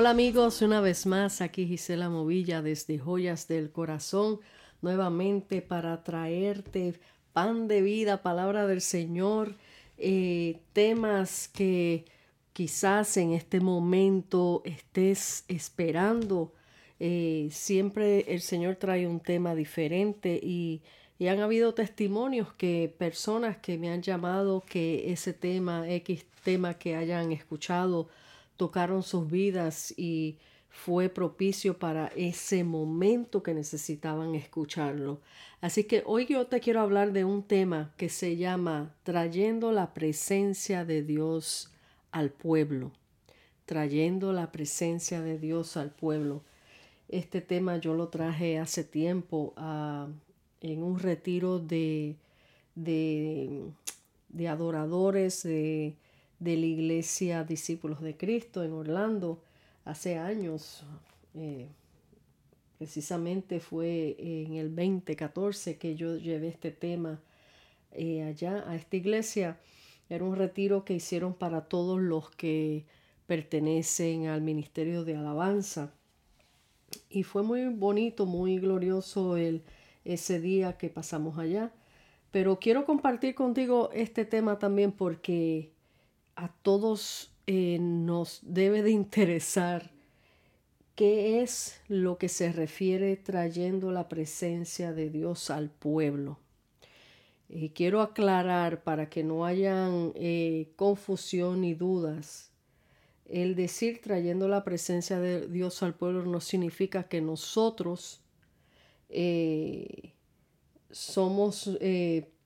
Hola amigos, una vez más aquí Gisela Movilla desde Joyas del Corazón, nuevamente para traerte pan de vida, palabra del Señor, eh, temas que quizás en este momento estés esperando. Eh, siempre el Señor trae un tema diferente y, y han habido testimonios que personas que me han llamado que ese tema, X tema que hayan escuchado, tocaron sus vidas y fue propicio para ese momento que necesitaban escucharlo. Así que hoy yo te quiero hablar de un tema que se llama trayendo la presencia de Dios al pueblo. Trayendo la presencia de Dios al pueblo. Este tema yo lo traje hace tiempo ah, en un retiro de, de, de adoradores, de de la iglesia Discípulos de Cristo en Orlando hace años. Eh, precisamente fue en el 2014 que yo llevé este tema eh, allá a esta iglesia. Era un retiro que hicieron para todos los que pertenecen al Ministerio de Alabanza. Y fue muy bonito, muy glorioso el, ese día que pasamos allá. Pero quiero compartir contigo este tema también porque a todos eh, nos debe de interesar qué es lo que se refiere trayendo la presencia de Dios al pueblo. Y quiero aclarar para que no hayan eh, confusión ni dudas. El decir trayendo la presencia de Dios al pueblo no significa que nosotros eh, somos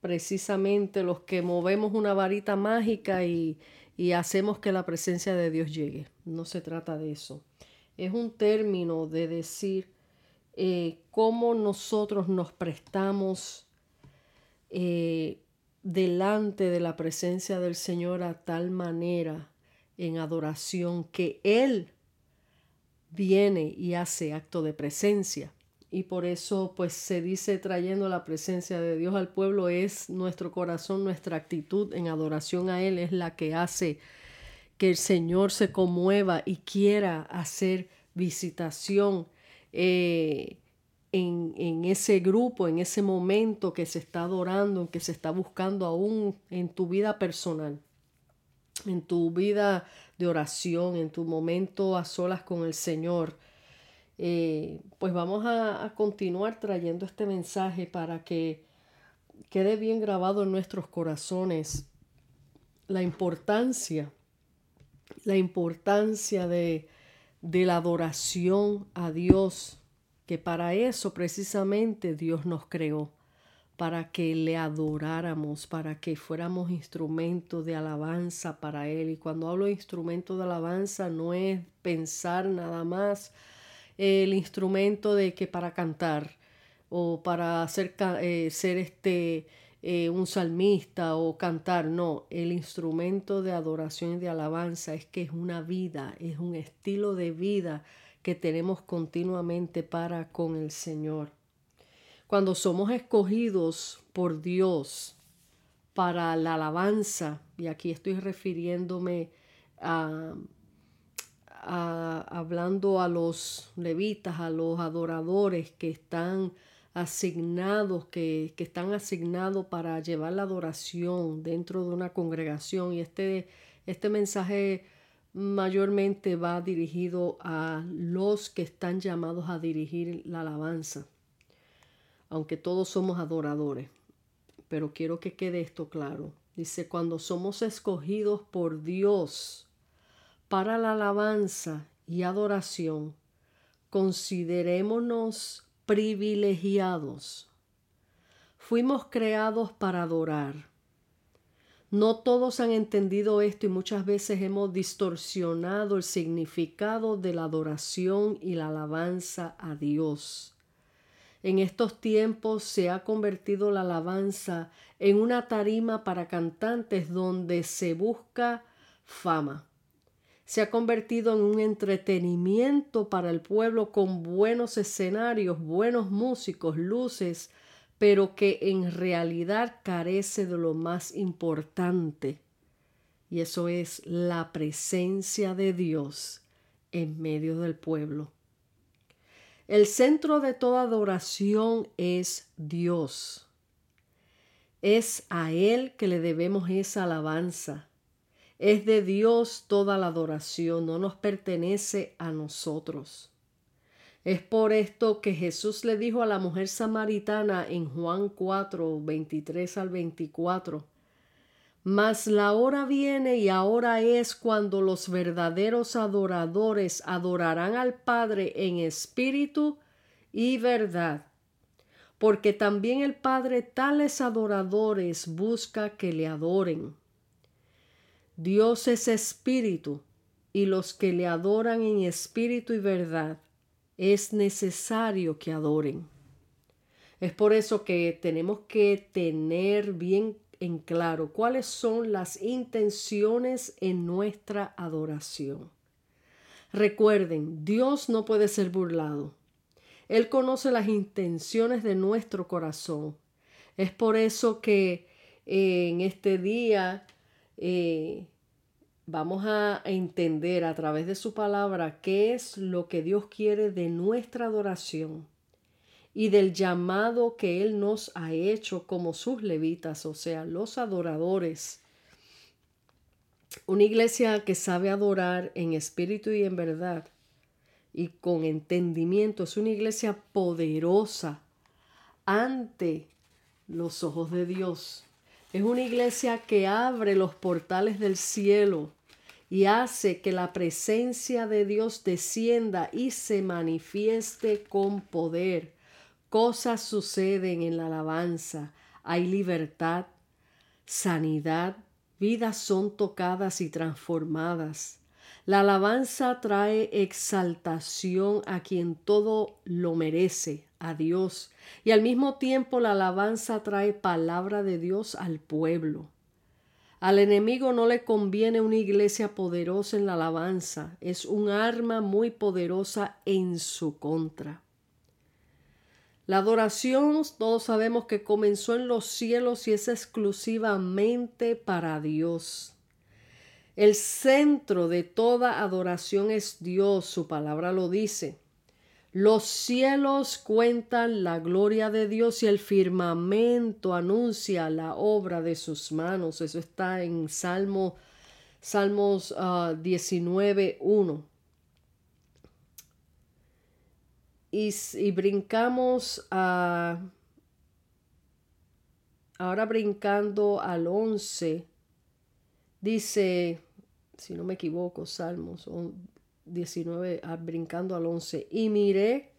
precisamente los que movemos una varita mágica y, y hacemos que la presencia de Dios llegue. No se trata de eso. Es un término de decir eh, cómo nosotros nos prestamos eh, delante de la presencia del Señor a tal manera en adoración que Él viene y hace acto de presencia y por eso pues se dice trayendo la presencia de Dios al pueblo es nuestro corazón, nuestra actitud en adoración a Él es la que hace que el Señor se conmueva y quiera hacer visitación eh, en, en, ese grupo, en ese momento que se está adorando, que se está buscando aún en tu vida personal, en tu vida de oración, en tu momento a solas con el Señor eh, pues vamos a, continuar trayendo este mensaje para que quede bien grabado en nuestros corazones la importancia, la importancia de, de la adoración a Dios, que para eso precisamente Dios nos creó, para que le adoráramos, para que fuéramos instrumentos de alabanza para Él. Y cuando hablo de instrumento de alabanza no es pensar nada más el instrumento de que para cantar o para ser, eh, ser este, eh, un salmista o cantar, no, el instrumento de adoración y de alabanza es que es una vida, es un estilo de vida que tenemos continuamente para con el Señor. Cuando somos escogidos por Dios para la alabanza, y aquí estoy refiriéndome a hablando a los levitas, a los adoradores que están asignados, que, que, están asignados para llevar la adoración dentro de una congregación. Y este, este mensaje mayormente va dirigido a los que están llamados a dirigir la alabanza, aunque todos somos adoradores. Pero quiero que quede esto claro. Dice, cuando somos escogidos por Dios, para la alabanza y adoración, considerémonos privilegiados. Fuimos creados para adorar. No todos han entendido esto y muchas veces hemos distorsionado el significado de la adoración y la alabanza a Dios. En estos tiempos se ha convertido la alabanza en una tarima para cantantes donde se busca fama se ha convertido en un entretenimiento para el pueblo con buenos escenarios, buenos músicos, luces, pero que en realidad carece de lo más importante. Y eso es la presencia de Dios en medio del pueblo. El centro de toda adoración es Dios. Es a Él que le debemos esa alabanza. Es de Dios toda la adoración, no nos pertenece a nosotros. Es por esto que Jesús le dijo a la mujer samaritana en Juan 4, 23 al 24, Mas la hora viene y ahora es cuando los verdaderos adoradores adorarán al Padre en espíritu y verdad, porque también el Padre tales adoradores busca que le adoren. Dios es espíritu, y los que le adoran en espíritu y verdad es necesario que adoren. Es por eso que tenemos que tener bien en claro cuáles son las intenciones en nuestra adoración. Recuerden, Dios no puede ser burlado. Él conoce las intenciones de nuestro corazón. Es por eso que eh, en este día eh, vamos a entender a través de su palabra qué es lo que Dios quiere de nuestra adoración y del llamado que Él nos ha hecho como sus levitas, o sea, los adoradores. Una iglesia que sabe adorar en espíritu y en verdad y con entendimiento es una iglesia poderosa ante los ojos de Dios. Es una iglesia que abre los portales del cielo y hace que la presencia de Dios descienda y se manifieste con poder. Cosas suceden en la alabanza. Hay libertad, sanidad, vidas son tocadas y transformadas. La alabanza trae exaltación a quien todo lo merece, a Dios, y al mismo tiempo la alabanza trae palabra de Dios al pueblo. Al enemigo no le conviene una iglesia poderosa en la alabanza, es un arma muy poderosa en su contra. La adoración, todos sabemos que comenzó en los cielos y es exclusivamente para Dios. El centro de toda adoración es Dios, su palabra lo dice. Los cielos cuentan la gloria de Dios y el firmamento anuncia la obra de sus manos. Eso está en Salmo, Salmos 19, ah, 1. Y, brincamos a... Ahora brincando al 11, dice, si no me equivoco, Salmos 19, ah, brincando al 11, y miré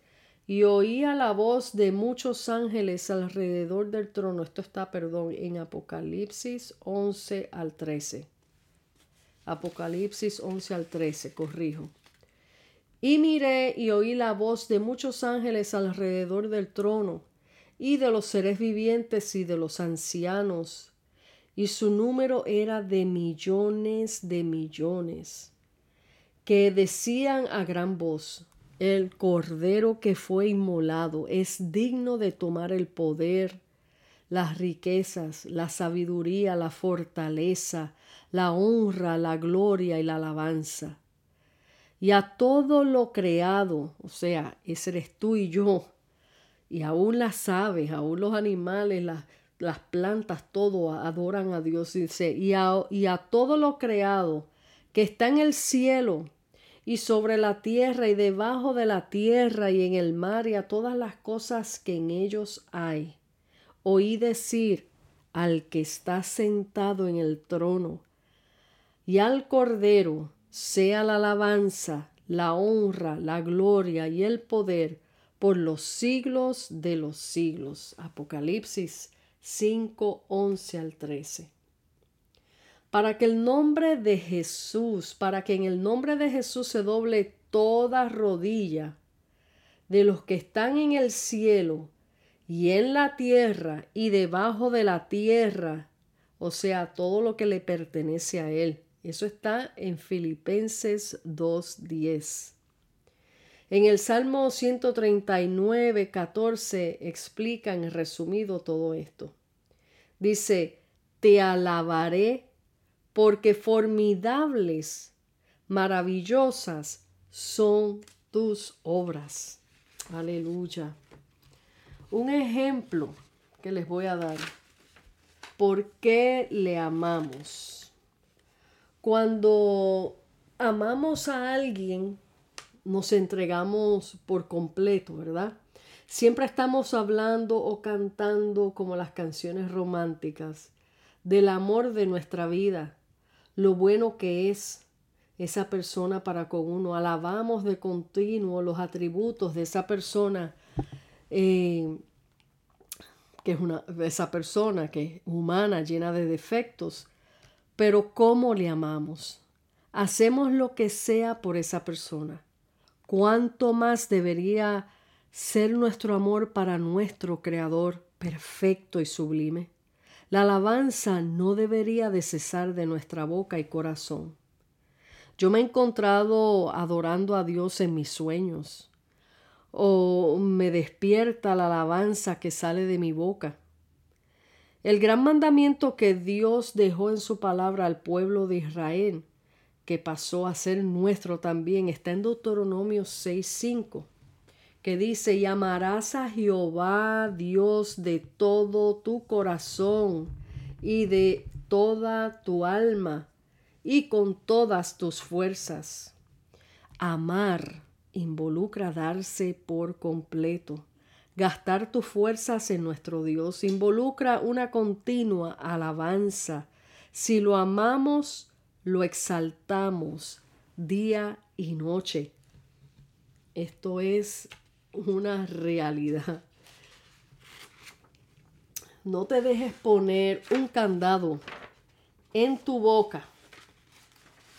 y oía la voz de muchos ángeles alrededor del trono. Esto está, perdón, en Apocalipsis 11 al 13. Apocalipsis 11 al 13, corrijo. Y miré y oí la voz de muchos ángeles alrededor del trono, y de los seres vivientes y de los ancianos, y su número era de millones de millones que decían a gran voz, el cordero que fue inmolado es digno de tomar el poder, las riquezas, la sabiduría, la fortaleza, la honra, la gloria y la alabanza. Y a todo lo creado, o sea, ese eres tú y yo, y aún las aves, aún los animales, las, las plantas, todo adoran a Dios. Dice, y a, y a todo lo creado que está en el cielo y sobre la tierra y debajo de la tierra y en el mar y a todas las cosas que en ellos hay. Oí decir al que está sentado en el trono y al Cordero sea la alabanza, la honra, la gloria y el poder por los siglos de los siglos. Apocalipsis 5, 11 al 13 para que el nombre de Jesús, para que en el nombre de Jesús se doble toda rodilla de los que están en el cielo y en la tierra y debajo de la tierra, o sea, todo lo que le pertenece a Él. Eso está en Filipenses 2.10. En el Salmo 139, 14 explica en resumido todo esto. Dice, te alabaré porque formidables, maravillosas son tus obras. Aleluya. Un ejemplo que les voy a dar. ¿Por qué le amamos? Cuando amamos a alguien, nos entregamos por completo, ¿verdad? Siempre estamos hablando o cantando como las canciones románticas del amor de nuestra vida, lo bueno que es esa persona para con uno. Alabamos de continuo los atributos de esa persona, eh, que es una, esa persona que es humana, llena de defectos, pero ¿cómo le amamos? Hacemos lo que sea por esa persona. ¿Cuánto más debería ser nuestro amor para nuestro Creador perfecto y sublime? La alabanza no debería de cesar de nuestra boca y corazón. Yo me he encontrado adorando a Dios en mis sueños, o me despierta la alabanza que sale de mi boca. El gran mandamiento que Dios dejó en su palabra al pueblo de Israel, que pasó a ser nuestro también, está en Deuteronomio 6.5 que dice, y amarás a Jehová Dios de todo tu corazón y de toda tu alma y con todas tus fuerzas. Amar involucra darse por completo. Gastar tus fuerzas en nuestro Dios involucra una continua alabanza. Si lo amamos, lo exaltamos día y noche. Esto es una realidad. No te dejes poner un candado en tu boca.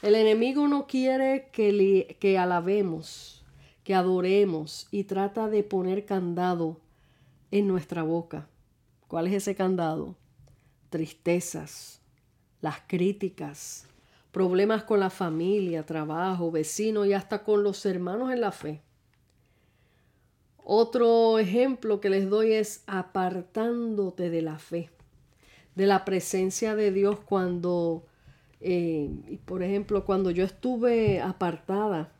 El enemigo no quiere que, que alabemos, que adoremos y trata de poner candado en nuestra boca. ¿Cuál es ese candado? Tristezas, las críticas, problemas con la familia, trabajo, vecino y hasta con los hermanos en la fe. Otro ejemplo que les doy es apartándote de la fe, de la presencia de Dios cuando, eh, por ejemplo, cuando yo estuve apartada,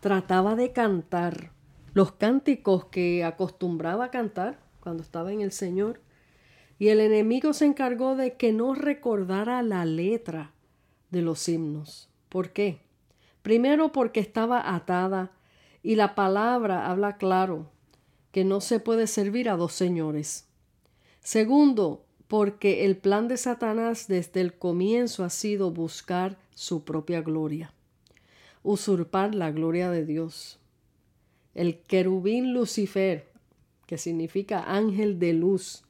trataba de cantar los cánticos que acostumbraba a cantar cuando estaba en el Señor. Y el enemigo se encargó de que no recordara la letra de los himnos. ¿Por qué? Primero porque estaba atada y la palabra habla claro que no se puede servir a dos señores. Segundo, porque el plan de Satanás desde el comienzo ha sido buscar su propia gloria, usurpar la gloria de Dios. El querubín Lucifer, que significa ángel de luz,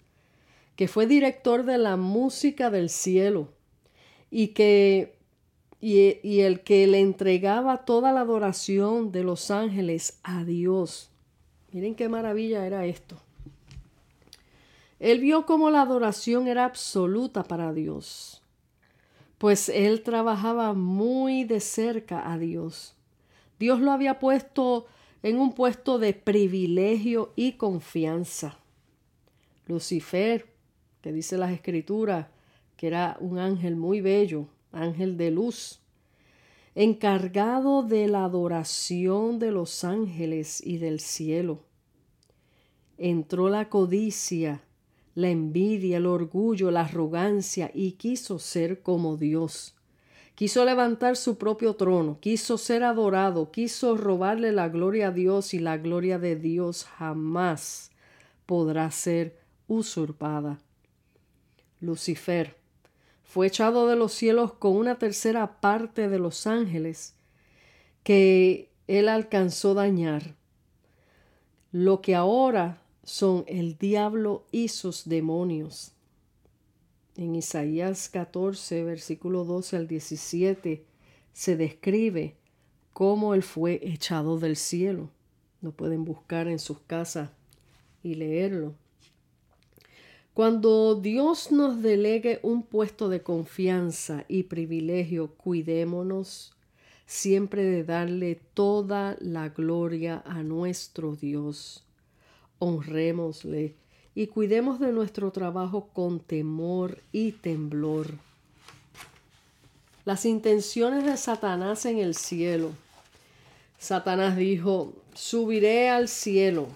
que fue director de la música del cielo y que y, el que le entregaba toda la adoración de los ángeles a Dios. Miren qué maravilla era esto. Él vio cómo la adoración era absoluta para Dios, pues él trabajaba muy de cerca a Dios. Dios lo había puesto en un puesto de privilegio y confianza. Lucifer, que dice las escrituras, que era un ángel muy bello, ángel de luz, encargado de la adoración de los ángeles y del cielo. Entró la codicia, la envidia, el orgullo, la arrogancia y quiso ser como Dios. Quiso levantar su propio trono, quiso ser adorado, quiso robarle la gloria a Dios y la gloria de Dios jamás podrá ser usurpada. Lucifer, fue echado de los cielos con una tercera parte de los ángeles que él alcanzó dañar. Lo que ahora son el diablo y sus demonios. En Isaías 14, versículo 12 al 17, se describe cómo él fue echado del cielo. Lo pueden buscar en sus casas y leerlo. Cuando Dios nos delegue un puesto de confianza y privilegio, cuidémonos siempre de darle toda la gloria a nuestro Dios. Honrémosle y cuidemos de nuestro trabajo con temor y temblor. Las intenciones de Satanás en el cielo Satanás dijo, subiré al cielo.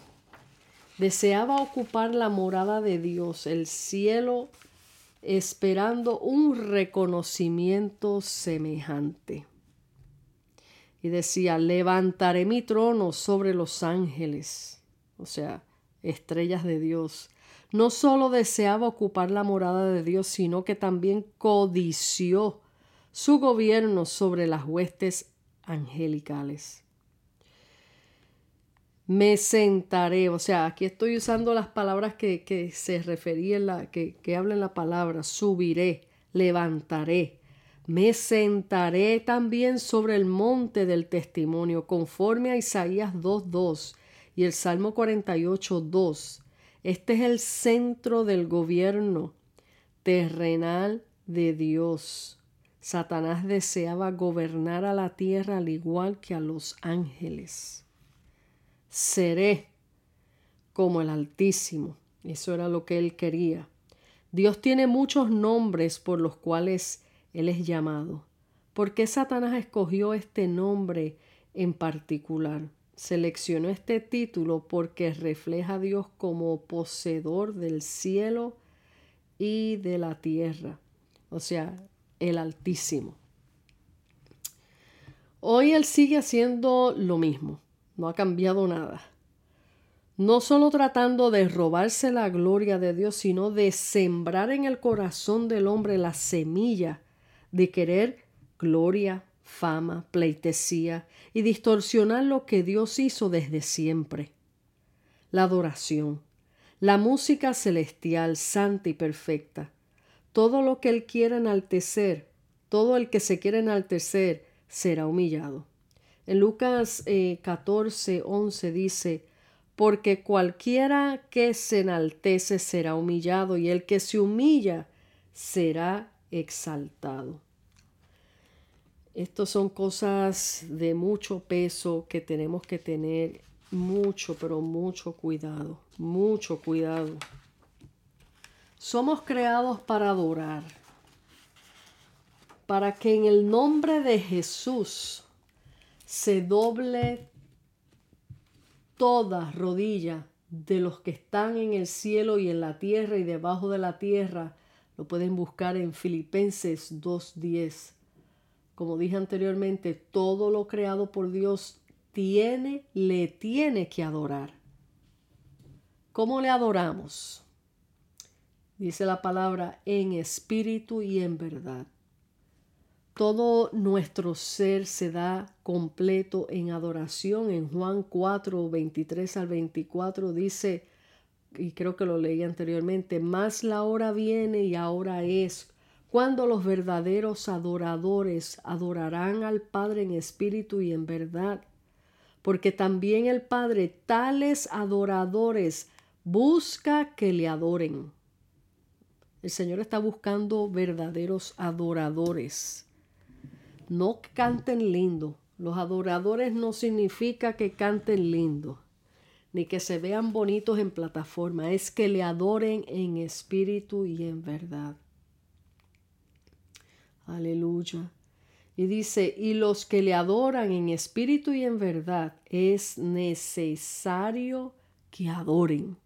Deseaba ocupar la morada de Dios, el cielo, esperando un reconocimiento semejante. Y decía, levantaré mi trono sobre los ángeles, o sea, estrellas de Dios. No solo deseaba ocupar la morada de Dios, sino que también codició su gobierno sobre las huestes angelicales. Me sentaré, o sea, aquí estoy usando las palabras que, se referían, la, que, que hablan la palabra, subiré, levantaré. Me sentaré también sobre el monte del testimonio, conforme a Isaías 2.2 y el Salmo 48.2. Este es el centro del gobierno terrenal de Dios. Satanás deseaba gobernar a la tierra al igual que a los ángeles. Seré como el Altísimo. Eso era lo que él quería. Dios tiene muchos nombres por los cuales él es llamado. ¿Por qué Satanás escogió este nombre en particular? Seleccionó este título porque refleja a Dios como poseedor del cielo y de la tierra. O sea, el Altísimo. Hoy Él sigue haciendo lo mismo, no ha cambiado nada. No solo tratando de robarse la gloria de Dios, sino de sembrar en el corazón del hombre la semilla de querer gloria, fama, pleitesía y distorsionar lo que Dios hizo desde siempre. La adoración, la música celestial, santa y perfecta, todo lo que Él quiera enaltecer, todo el que se quiera enaltecer, será humillado. En Lucas 14, eh, 11 dice, porque cualquiera que se enaltece será humillado y el que se humilla será exaltado. Estas son cosas de mucho peso que tenemos que tener mucho, pero mucho cuidado, mucho cuidado. Somos creados para adorar, para que en el nombre de Jesús se doble toda rodilla de los que están en el cielo y en la tierra y debajo de la tierra. Lo pueden buscar en Filipenses 2.10. Como dije anteriormente, todo lo creado por Dios tiene, le tiene que adorar. ¿Cómo le adoramos? Dice la palabra en espíritu y en verdad. Todo nuestro ser se da completo en adoración. En Juan 4, 23 al 24 dice, y creo que lo leí anteriormente, más la hora viene y ahora es cuando los verdaderos adoradores adorarán al Padre en espíritu y en verdad, porque también el Padre tales adoradores busca que le adoren. El Señor está buscando verdaderos adoradores. No canten lindo. Los adoradores no significa que canten lindo, ni que se vean bonitos en plataforma. Es que le adoren en espíritu y en verdad. Aleluya. Y dice, y los que le adoran en espíritu y en verdad, es necesario que adoren.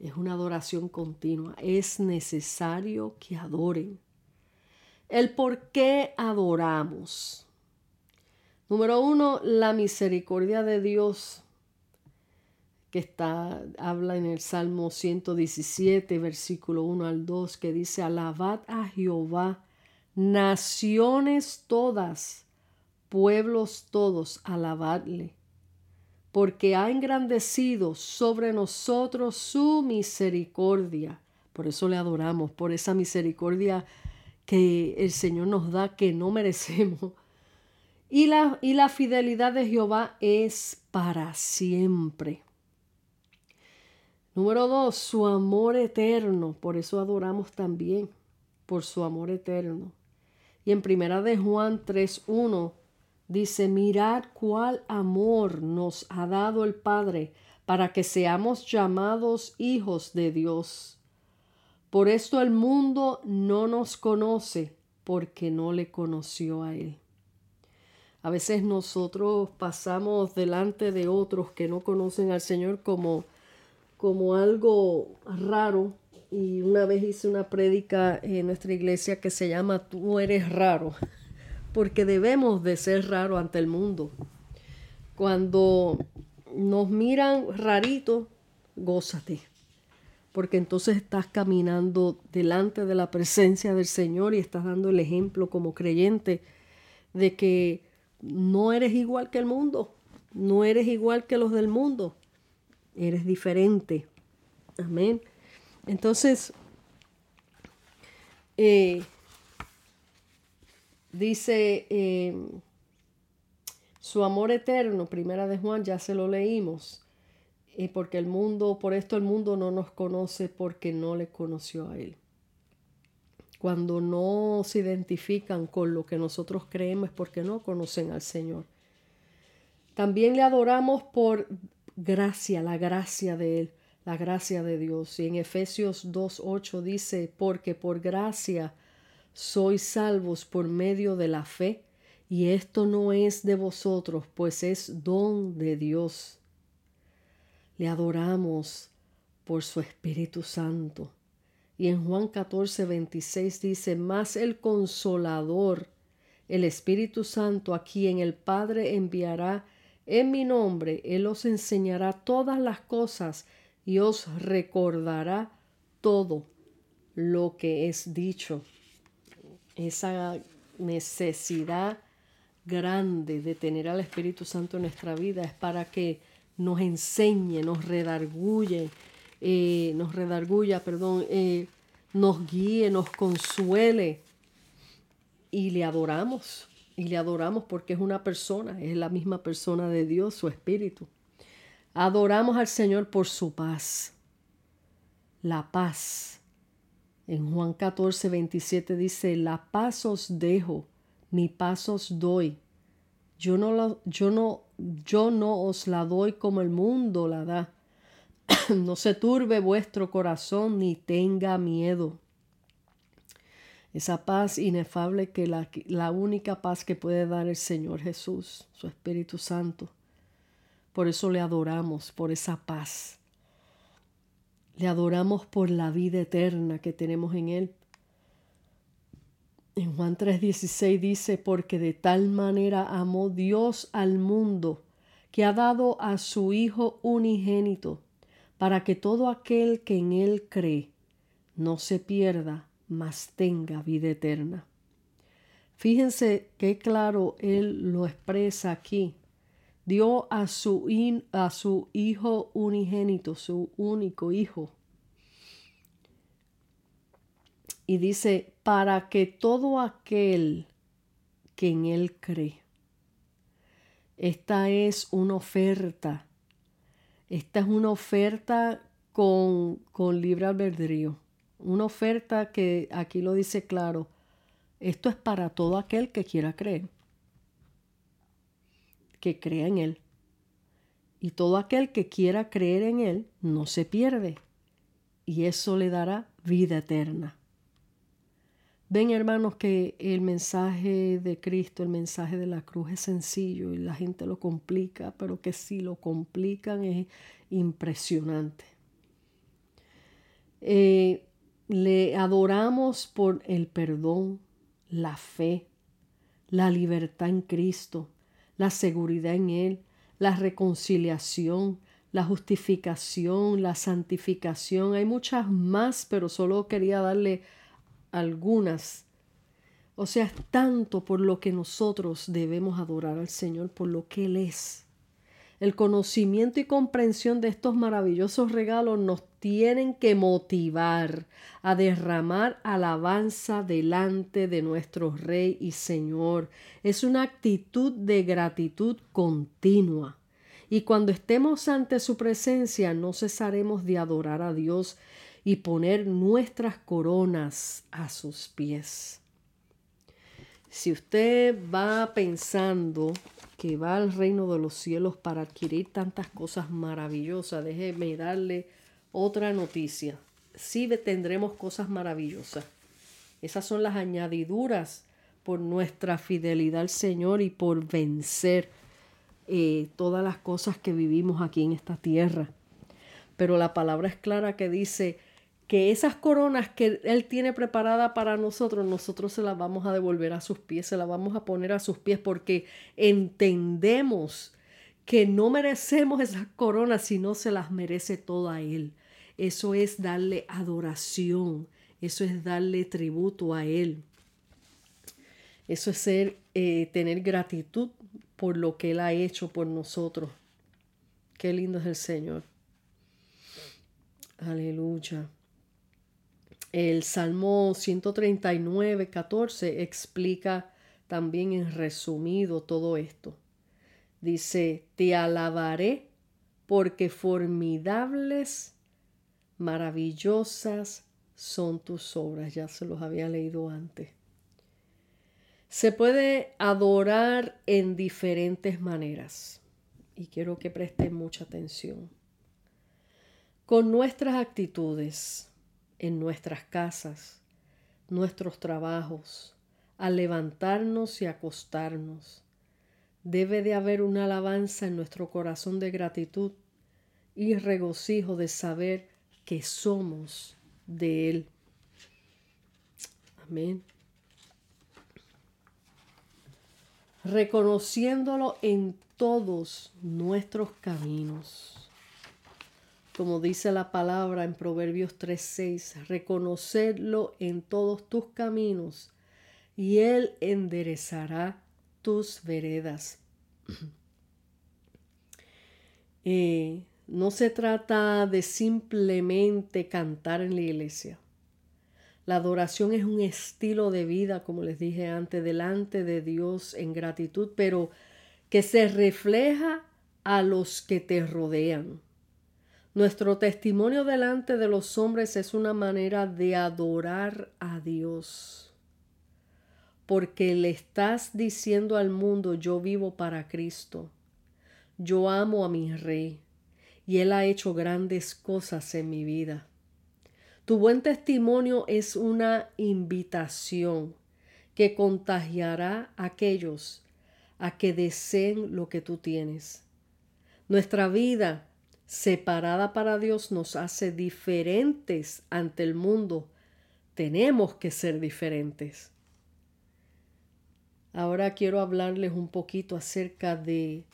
Es una adoración continua. Es necesario que adoren. El por qué adoramos. Número uno, la misericordia de Dios que está, habla en el Salmo 117, versículo 1 al 2, que dice, alabad a Jehová, naciones todas, pueblos todos, alabadle porque ha engrandecido sobre nosotros su misericordia. Por eso le adoramos, por esa misericordia que el Señor nos da que no merecemos. Y la, y la fidelidad de Jehová es para siempre. Número dos, su amor eterno. Por eso adoramos también, por su amor eterno. Y en primera de Juan 3.1 Dice, mirad cuál amor nos ha dado el Padre para que seamos llamados hijos de Dios. Por esto el mundo no nos conoce porque no le conoció a Él. A veces nosotros pasamos delante de otros que no conocen al Señor como, como algo raro. Y una vez hice una prédica en nuestra iglesia que se llama Tú eres raro, porque debemos de ser raro ante el mundo. Cuando nos miran rarito, gózate, porque entonces estás caminando delante de la presencia del Señor y estás dando el ejemplo como creyente de que no eres igual que el mundo, no eres igual que los del mundo, eres diferente. Amén. Entonces, eh, dice eh, su amor eterno, primera de Juan, ya se lo leímos, eh, porque el mundo, por esto el mundo no nos conoce porque no le conoció a él cuando no se identifican con lo que nosotros creemos es porque no conocen al Señor. También le adoramos por gracia, la gracia de Él, la gracia de Dios. Y en Efesios 2.8 dice, porque por gracia sois salvos por medio de la fe, y esto no es de vosotros, pues es don de Dios. Le adoramos por su Espíritu Santo. Y en Juan 14, 26 dice, más el consolador, el Espíritu Santo, a quien el Padre enviará en mi nombre, Él os enseñará todas las cosas y os recordará todo lo que es dicho. Esa necesidad grande de tener al Espíritu Santo en nuestra vida es para que nos enseñe, nos redarguye, eh, nos redarguya, perdón, eh, nos guíe, nos consuele y le adoramos. Y le adoramos porque es una persona, es la misma persona de Dios, su espíritu. Adoramos al Señor por su paz. La paz. En Juan 14, 27 dice, la paz os dejo, mi paz os doy. Yo no, yo no, yo no os la doy como el mundo la da. no se turbe vuestro corazón ni tenga miedo. Esa paz inefable que la, la única paz que puede dar el Señor Jesús, su Espíritu Santo. Por eso le adoramos, por esa paz. Le adoramos por la vida eterna que tenemos en Él. En Juan 3:16 dice, porque de tal manera amó Dios al mundo, que ha dado a su Hijo unigénito para que todo aquel que en Él cree no se pierda, mas tenga vida eterna. Fíjense qué claro Él lo expresa aquí. Dio a su, a su Hijo unigénito, su único Hijo. Y dice, para que todo aquel que en Él cree. Esta es una oferta esta es una oferta con, con libre albedrío. Una oferta que aquí lo dice claro. Esto es para todo aquel que quiera creer. Que crea en Él. Y todo aquel que quiera creer en Él no se pierde. Y eso le dará vida eterna. Ven hermanos que el mensaje de Cristo, el mensaje de la cruz es sencillo y la gente lo complica, pero que si lo complican es impresionante. Eh, le adoramos por el perdón, la fe, la libertad en Cristo, la seguridad en Él, la reconciliación, la justificación, la santificación. Hay muchas más, pero solo quería darle algunas. O sea, tanto por lo que nosotros debemos adorar al Señor, por lo que Él es. El conocimiento y comprensión de estos maravillosos regalos nos tienen que motivar a derramar alabanza delante de nuestro Rey y Señor. Es una actitud de gratitud continua. Y cuando estemos ante su presencia no cesaremos de adorar a Dios y poner nuestras coronas a sus pies. Si usted va pensando que va al reino de los cielos para adquirir tantas cosas maravillosas, déjeme darle otra noticia. Sí tendremos cosas maravillosas. Esas son las añadiduras por nuestra fidelidad al Señor y por vencer eh, todas las cosas que vivimos aquí en esta tierra. Pero la palabra es clara que dice que esas coronas que Él tiene preparada para nosotros, nosotros se las vamos a devolver a sus pies, se las vamos a poner a sus pies porque entendemos que no merecemos esas coronas, sino se las merece toda Él. Eso es darle adoración, eso es darle tributo a Él. Eso es ser, eh, tener gratitud por lo que Él ha hecho por nosotros. Qué lindo es el Señor. Aleluya. El Salmo 139, 14 explica también en resumido todo esto. Dice, te alabaré porque formidables, maravillosas son tus obras. Ya se los había leído antes. Se puede adorar en diferentes maneras y quiero que presten mucha atención. Con nuestras actitudes en nuestras casas, nuestros trabajos, al levantarnos y acostarnos. Debe de haber una alabanza en nuestro corazón de gratitud y regocijo de saber que somos de Él. Amén. reconociéndolo en todos nuestros caminos. Como dice la palabra en Proverbios 3:6, reconocerlo en todos tus caminos y Él enderezará tus veredas. Eh, no se trata de simplemente cantar en la iglesia. La adoración es un estilo de vida, como les dije antes, delante de Dios en gratitud, pero que se refleja a los que te rodean. Nuestro testimonio delante de los hombres es una manera de adorar a Dios, porque le estás diciendo al mundo, yo vivo para Cristo, yo amo a mi Rey, y Él ha hecho grandes cosas en mi vida. Tu buen testimonio es una invitación que contagiará a aquellos a que deseen lo que tú tienes. Nuestra vida separada para Dios nos hace diferentes ante el mundo. Tenemos que ser diferentes. Ahora quiero hablarles un poquito acerca de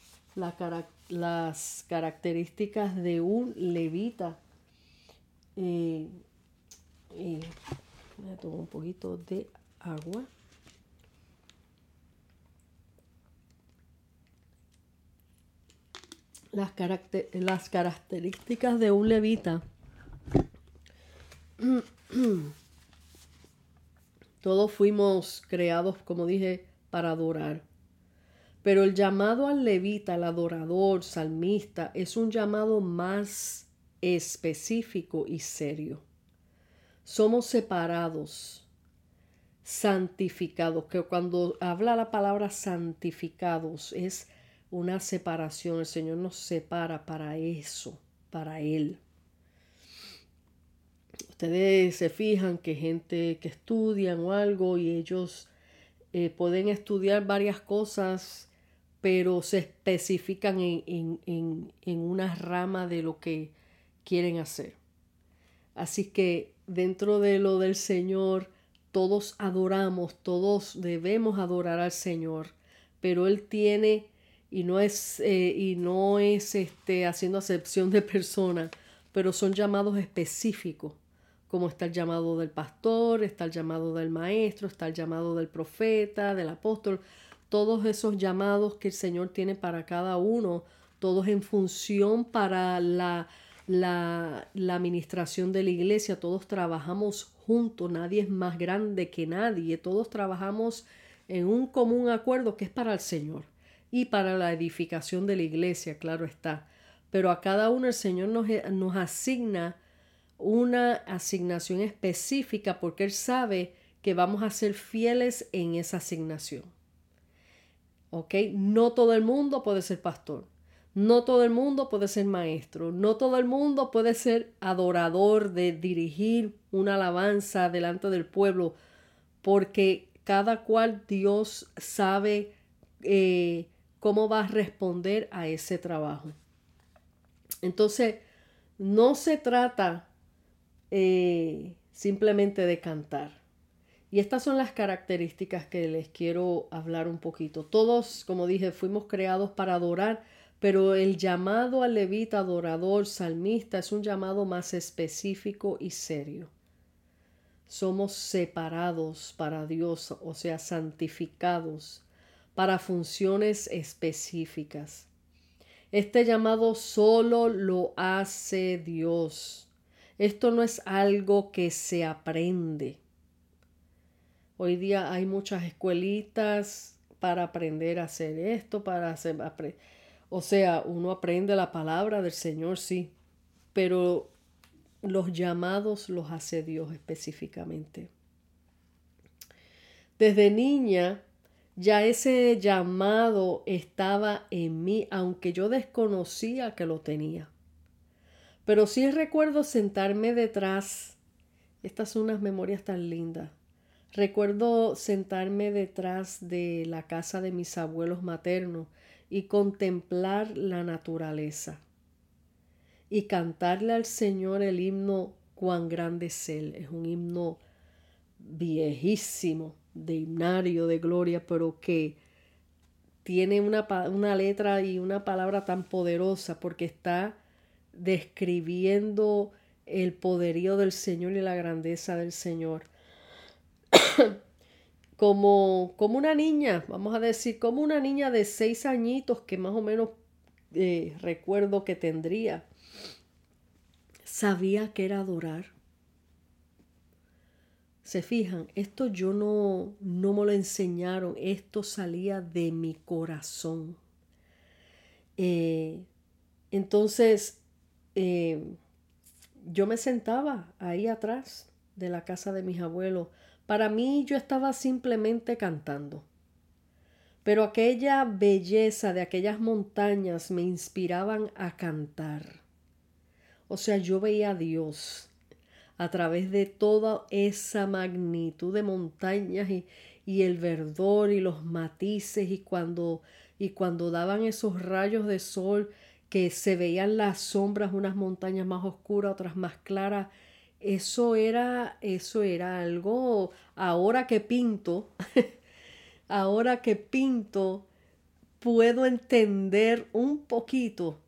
las características de un levita. Eh, tomar un poquito de agua. Las, las características de un levita. Todos fuimos creados, como dije, para adorar. Pero el llamado al levita, al adorador, salmista, es un llamado más específico y serio somos separados, santificados, que cuando habla la palabra santificados es una separación, el Señor nos separa para eso, para Él. Ustedes se fijan que gente que estudian o algo y ellos eh, pueden estudiar varias cosas, pero se especifican en, en una rama de lo que quieren hacer. Así que dentro de lo del Señor, todos adoramos, todos debemos adorar al Señor, pero Él tiene y no es, eh, y no es este, haciendo acepción de personas, pero son llamados específicos, como está el llamado del pastor, está el llamado del maestro, está el llamado del profeta, del apóstol, todos esos llamados que el Señor tiene para cada uno, todos en función para la la, administración de la iglesia, todos trabajamos juntos, nadie es más grande que nadie, todos trabajamos en un común acuerdo que es para el Señor y para la edificación de la iglesia, claro está. Pero a cada uno el Señor nos, nos asigna una asignación específica porque Él sabe que vamos a ser fieles en esa asignación. ¿Ok? No todo el mundo puede ser pastor. No todo el mundo puede ser maestro, no todo el mundo puede ser adorador de dirigir una alabanza delante del pueblo, porque cada cual Dios sabe eh, cómo va a responder a ese trabajo. Entonces, no se trata eh, simplemente de cantar. Y estas son las características que les quiero hablar un poquito. Todos, como dije, fuimos creados para adorar, pero el llamado al levita, adorador, salmista es un llamado más específico y serio. Somos separados para Dios, o sea, santificados para funciones específicas. Este llamado solo lo hace Dios. Esto no es algo que se aprende. Hoy día hay muchas escuelitas para aprender a hacer esto, para hacer... O sea, uno aprende la palabra del Señor, sí, pero los llamados los hace Dios específicamente. Desde niña ya ese llamado estaba en mí, aunque yo desconocía que lo tenía. Pero sí recuerdo sentarme detrás. Estas son unas memorias tan lindas. Recuerdo sentarme detrás de la casa de mis abuelos maternos y contemplar la naturaleza y cantarle al Señor el himno cuán grande es Él. Es un himno viejísimo, de himnario, de gloria, pero que tiene una, una letra y una palabra tan poderosa porque está describiendo el poderío del Señor y la grandeza del Señor. como, como una niña, vamos a decir, como una niña de seis añitos que más o menos eh, recuerdo que tendría, sabía que era adorar. Se fijan, esto yo no, no me lo enseñaron, esto salía de mi corazón. Eh, entonces, eh, yo me sentaba ahí atrás de la casa de mis abuelos. Para mí yo estaba simplemente cantando. Pero aquella belleza de aquellas montañas me inspiraban a cantar. O sea, yo veía a Dios a través de toda esa magnitud de montañas y, y el verdor y los matices y cuando, y cuando daban esos rayos de sol que se veían las sombras, unas montañas más oscuras, otras más claras, eso era, eso era algo, ahora que pinto, ahora que pinto, puedo entender un poquito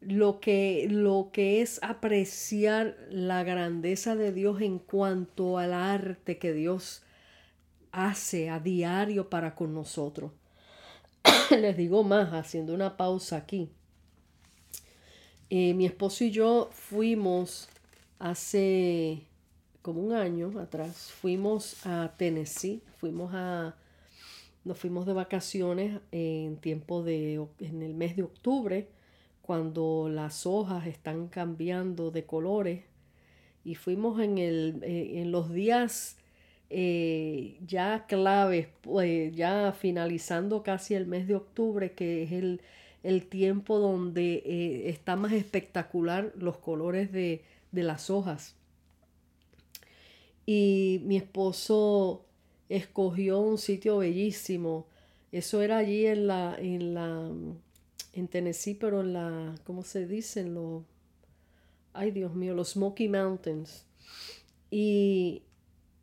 lo que, lo que es apreciar la grandeza de Dios en cuanto al arte que Dios hace a diario para con nosotros. Les digo más, haciendo una pausa aquí. Eh, mi esposo y yo fuimos hace como un año atrás, fuimos a Tennessee, fuimos a, nos fuimos de vacaciones en tiempo de, en el mes de octubre cuando las hojas están cambiando de colores y fuimos en, el, eh, en los días eh, ya claves, pues ya finalizando casi el mes de octubre, que es el, el tiempo donde eh, está más espectacular los colores de, de las hojas. Y mi esposo escogió un sitio bellísimo. Eso era allí en la, en la en Tennessee, pero en la, ¿cómo se dice? los, ay Dios mío, los Smoky Mountains. Y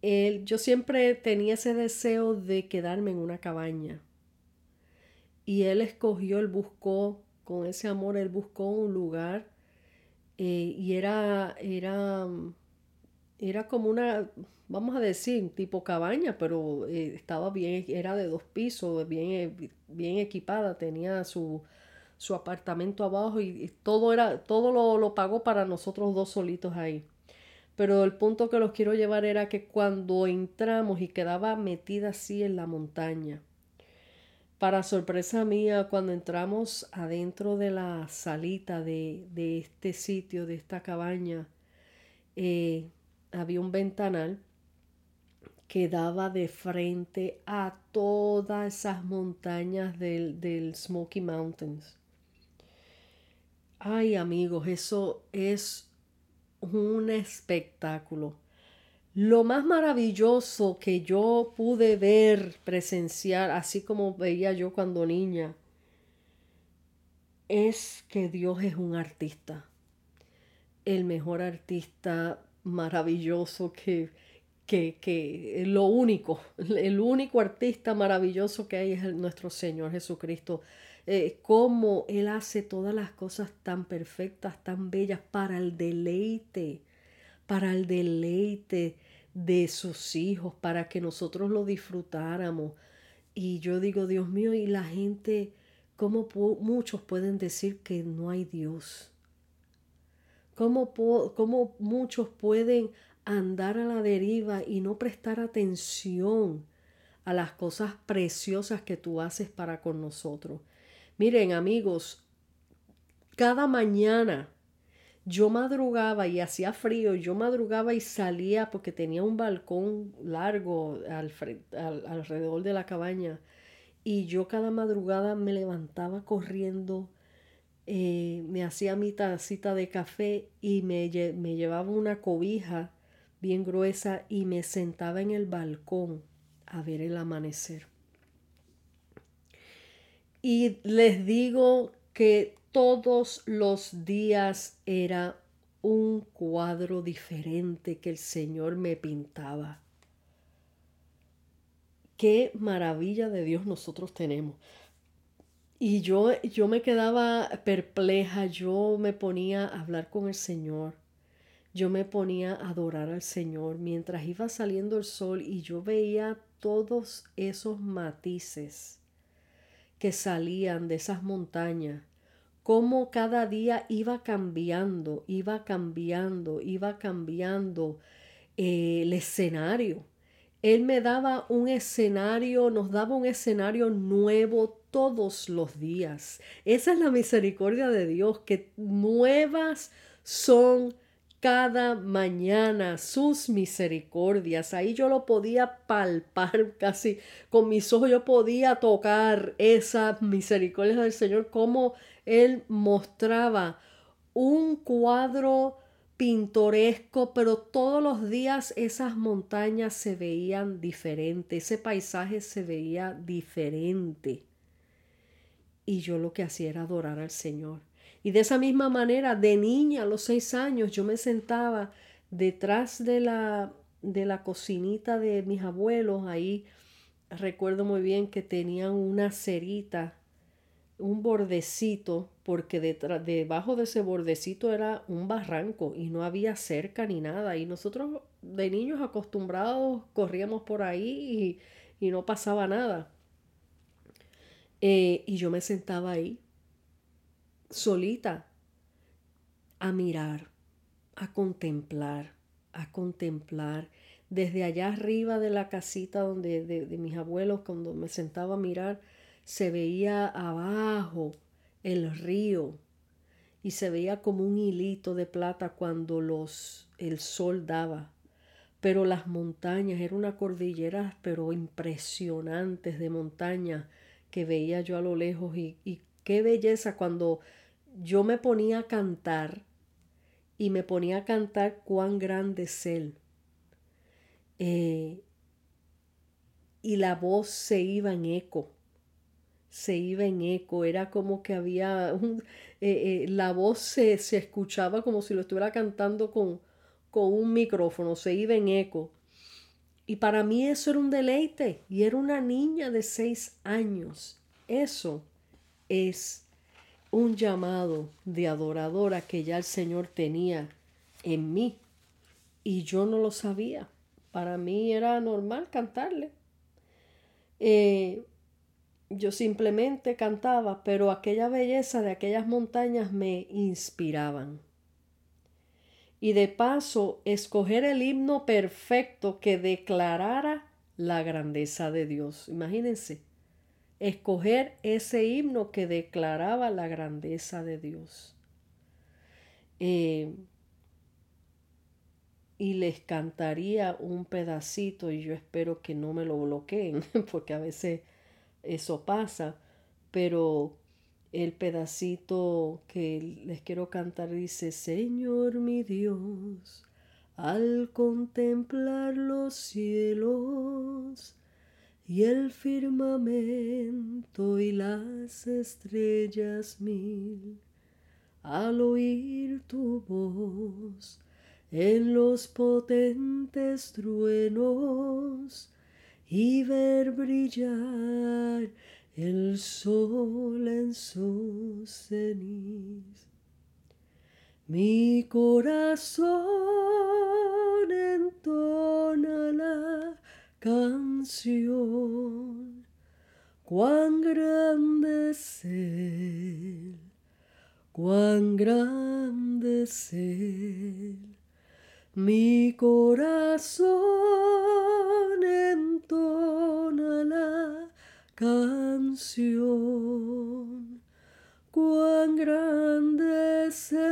él, yo siempre tenía ese deseo de quedarme en una cabaña. Y él escogió, él buscó, con ese amor, él buscó un lugar eh, y era, era, era como una, vamos a decir, tipo cabaña, pero eh, estaba bien, era de dos pisos, bien, bien equipada, tenía su, su apartamento abajo y, todo era, todo lo, lo, pagó para nosotros dos solitos ahí. Pero el punto que los quiero llevar era que cuando entramos y quedaba metida así en la montaña, para sorpresa mía, cuando entramos adentro de la salita de, de este sitio, de esta cabaña, eh, había un ventanal que daba de frente a todas esas montañas del, del Smoky Mountains. Ay amigos, eso es un espectáculo. Lo más maravilloso que yo pude ver, presenciar, así como veía yo cuando niña, es que Dios es un artista. El mejor artista maravilloso que, que, que lo único, el único artista maravilloso que hay es nuestro Señor Jesucristo. Eh, cómo Él hace todas las cosas tan perfectas, tan bellas para el deleite, para el deleite de sus hijos, para que nosotros lo disfrutáramos. Y yo digo, Dios mío, y la gente, ¿cómo muchos pueden decir que no hay Dios? ¿Cómo, ¿Cómo muchos pueden andar a la deriva y no prestar atención a las cosas preciosas que tú haces para con nosotros? Miren amigos, cada mañana yo madrugaba y hacía frío, yo madrugaba y salía porque tenía un balcón largo alrededor de la cabaña y yo cada madrugada me levantaba corriendo, eh, me hacía mi tacita de café y me, me llevaba una cobija bien gruesa y me sentaba en el balcón a ver el amanecer. Y les digo que todos los días era un cuadro diferente que el Señor me pintaba. Qué maravilla de Dios nosotros tenemos. Y yo, yo me quedaba perpleja, yo me ponía a hablar con el Señor, yo me ponía a adorar al Señor mientras iba saliendo el sol y yo veía todos esos matices que salían de esas montañas, cómo cada día iba cambiando, iba cambiando, iba cambiando eh, el escenario. Él me daba un escenario, nos daba un escenario nuevo todos los días. Esa es la misericordia de Dios, que nuevas son cada mañana sus misericordias. Ahí yo lo podía palpar casi con mis ojos, yo podía tocar esas misericordias del Señor, como Él mostraba un cuadro pintoresco, pero todos los días esas montañas se veían diferentes, ese paisaje se veía diferente. Y yo lo que hacía era adorar al Señor. Y de esa misma manera, de niña a los seis años, yo me sentaba detrás de la, de la cocinita de mis abuelos. Ahí recuerdo muy bien que tenían una cerita, un bordecito, porque detrás, debajo de ese bordecito era un barranco y no había cerca ni nada. Y nosotros de niños acostumbrados corríamos por ahí y, no pasaba nada. Eh, y yo me sentaba ahí solita a mirar, a contemplar, a contemplar. Desde allá arriba de la casita donde de, mis abuelos, cuando me sentaba a mirar, se veía abajo el río y se veía como un hilito de plata cuando los el sol daba. Pero las montañas, era una cordillera, pero impresionantes de montañas que veía yo a lo lejos y, y qué belleza cuando yo me ponía a cantar y me ponía a cantar cuán grande es Él. Eh, y la voz se iba en eco, se iba en eco, era como que había eh, eh, la voz se, se, escuchaba como si lo estuviera cantando con, con un micrófono, se iba en eco. Y para mí eso era un deleite, y era una niña de seis años. Eso es un llamado de adoradora que ya el Señor tenía en mí y yo no lo sabía. Para mí era normal cantarle. Eh, yo simplemente cantaba, pero aquella belleza de aquellas montañas me inspiraban. Y de paso, escoger el himno perfecto que declarara la grandeza de Dios. Imagínense, escoger ese himno que declaraba la grandeza de Dios. Eh, y les cantaría un pedacito y yo espero que no me lo bloqueen porque a veces eso pasa, pero el pedacito que les quiero cantar dice, Señor mi Dios, al contemplar los cielos y el firmamento y las estrellas mil, al oír tu voz en los potentes truenos y ver brillar el sol en su ceniz. Mi corazón entona la canción, cuán grande es Él, cuán grande es Él. Mi corazón entona la canción, cuán grande es Él,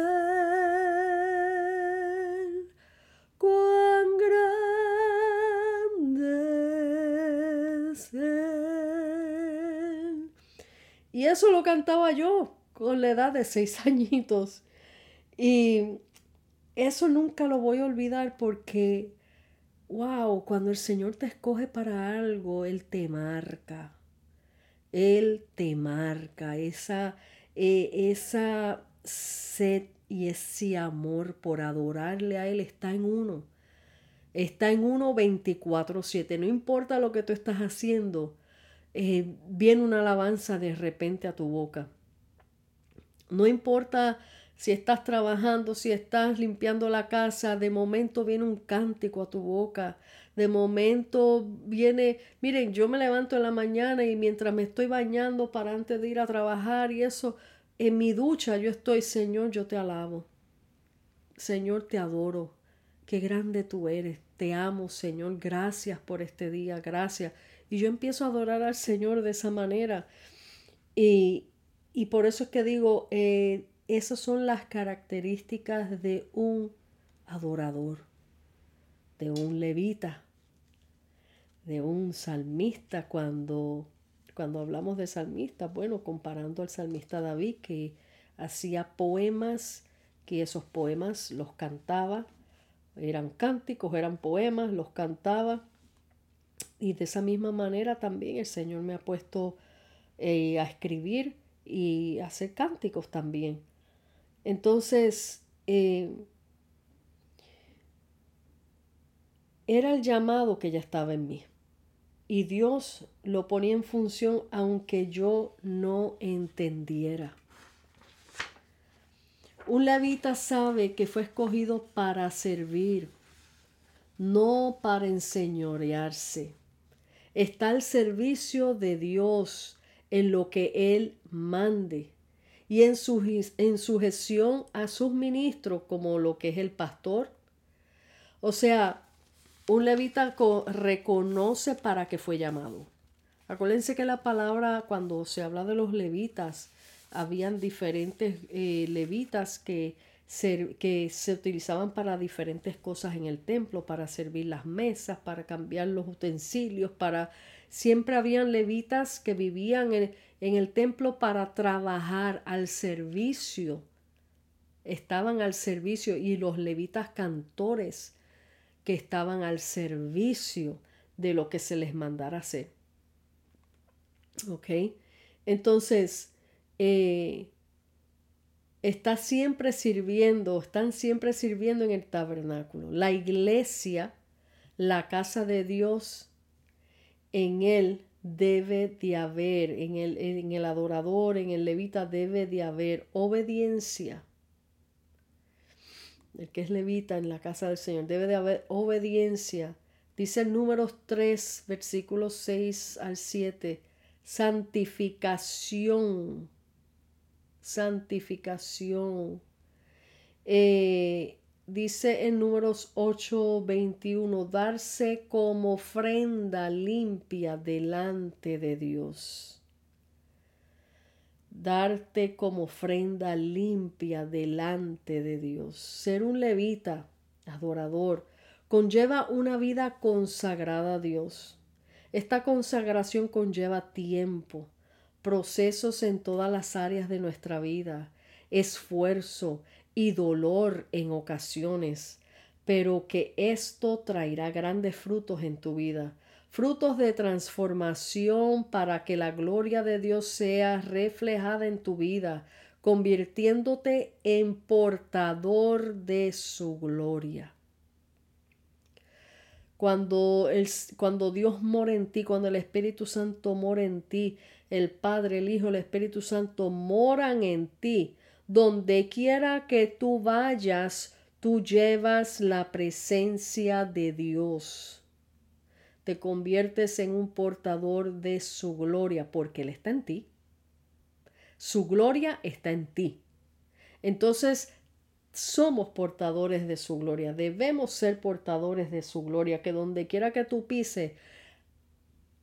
cuán grande Y eso lo cantaba yo con la edad de seis añitos. Y eso nunca lo voy a olvidar porque, wow, cuando el Señor te escoge para algo, Él te marca. Él te marca esa, eh, esa sed y ese amor por adorarle a Él está en uno. Está en uno 24-7. No importa lo que tú estás haciendo, eh, viene una alabanza de repente a tu boca. No importa si estás trabajando, si estás limpiando la casa, de momento viene un cántico a tu boca. De momento viene, miren, yo me levanto en la mañana y mientras me estoy bañando para antes de ir a trabajar y eso, en mi ducha yo estoy, Señor, yo te alabo. Señor, te adoro. Qué grande tú eres. Te amo, Señor. Gracias por este día. Gracias. Y yo empiezo a adorar al Señor de esa manera. Y, y por eso es que digo, eh, esas son las características de un adorador, de un levita, de un salmista. Cuando, cuando hablamos de salmista, bueno, comparando al salmista David que hacía poemas, que esos poemas los cantaba, eran cánticos, eran poemas, los cantaba. Y de esa misma manera también el Señor me ha puesto eh, a escribir y a hacer cánticos también. Entonces, eh, era el llamado que ya estaba en mí. Y Dios lo ponía en función aunque yo no entendiera. Un levita sabe que fue escogido para servir, no para enseñorearse. Está al servicio de Dios en lo que Él mande y en, en sujeción a sus ministros como lo que es el pastor. O sea, un levita reconoce para qué fue llamado. Acuérdense que la palabra, cuando se habla de los levitas, habían diferentes eh, levitas que que se utilizaban para diferentes cosas en el templo, para servir las mesas, para cambiar los utensilios, para... Siempre habían levitas que vivían en, en el templo para trabajar al servicio. Estaban al servicio y los levitas cantores que estaban al servicio de lo que se les mandara hacer. ¿Ok? Entonces, eh, está siempre sirviendo, están siempre sirviendo en el tabernáculo. La iglesia, la casa de Dios, en él debe de haber, en el, en el adorador, en el levita, debe de haber obediencia. El que es levita en la casa del Señor, debe de haber obediencia. Dice el número 3, versículos 6 al 7, santificación, santificación. Eh, dice en números 8:21, darse como ofrenda limpia delante de Dios. Darte como ofrenda limpia delante de Dios. Ser un levita, adorador, conlleva una vida consagrada a Dios. Esta consagración conlleva tiempo, procesos en todas las áreas de nuestra vida, esfuerzo, y dolor en ocasiones, pero que esto traerá grandes frutos en tu vida, frutos de transformación para que la gloria de Dios sea reflejada en tu vida, convirtiéndote en portador de su gloria. Cuando, el, cuando Dios mora en ti, cuando el Espíritu Santo mora en ti, el Padre, el Hijo, el Espíritu Santo moran en ti. Donde quiera que tú vayas, tú llevas la presencia de Dios. Te conviertes en un portador de su gloria porque Él está en ti. Su gloria está en ti. Entonces, somos portadores de su gloria. Debemos ser portadores de su gloria, que donde quiera que tú pises,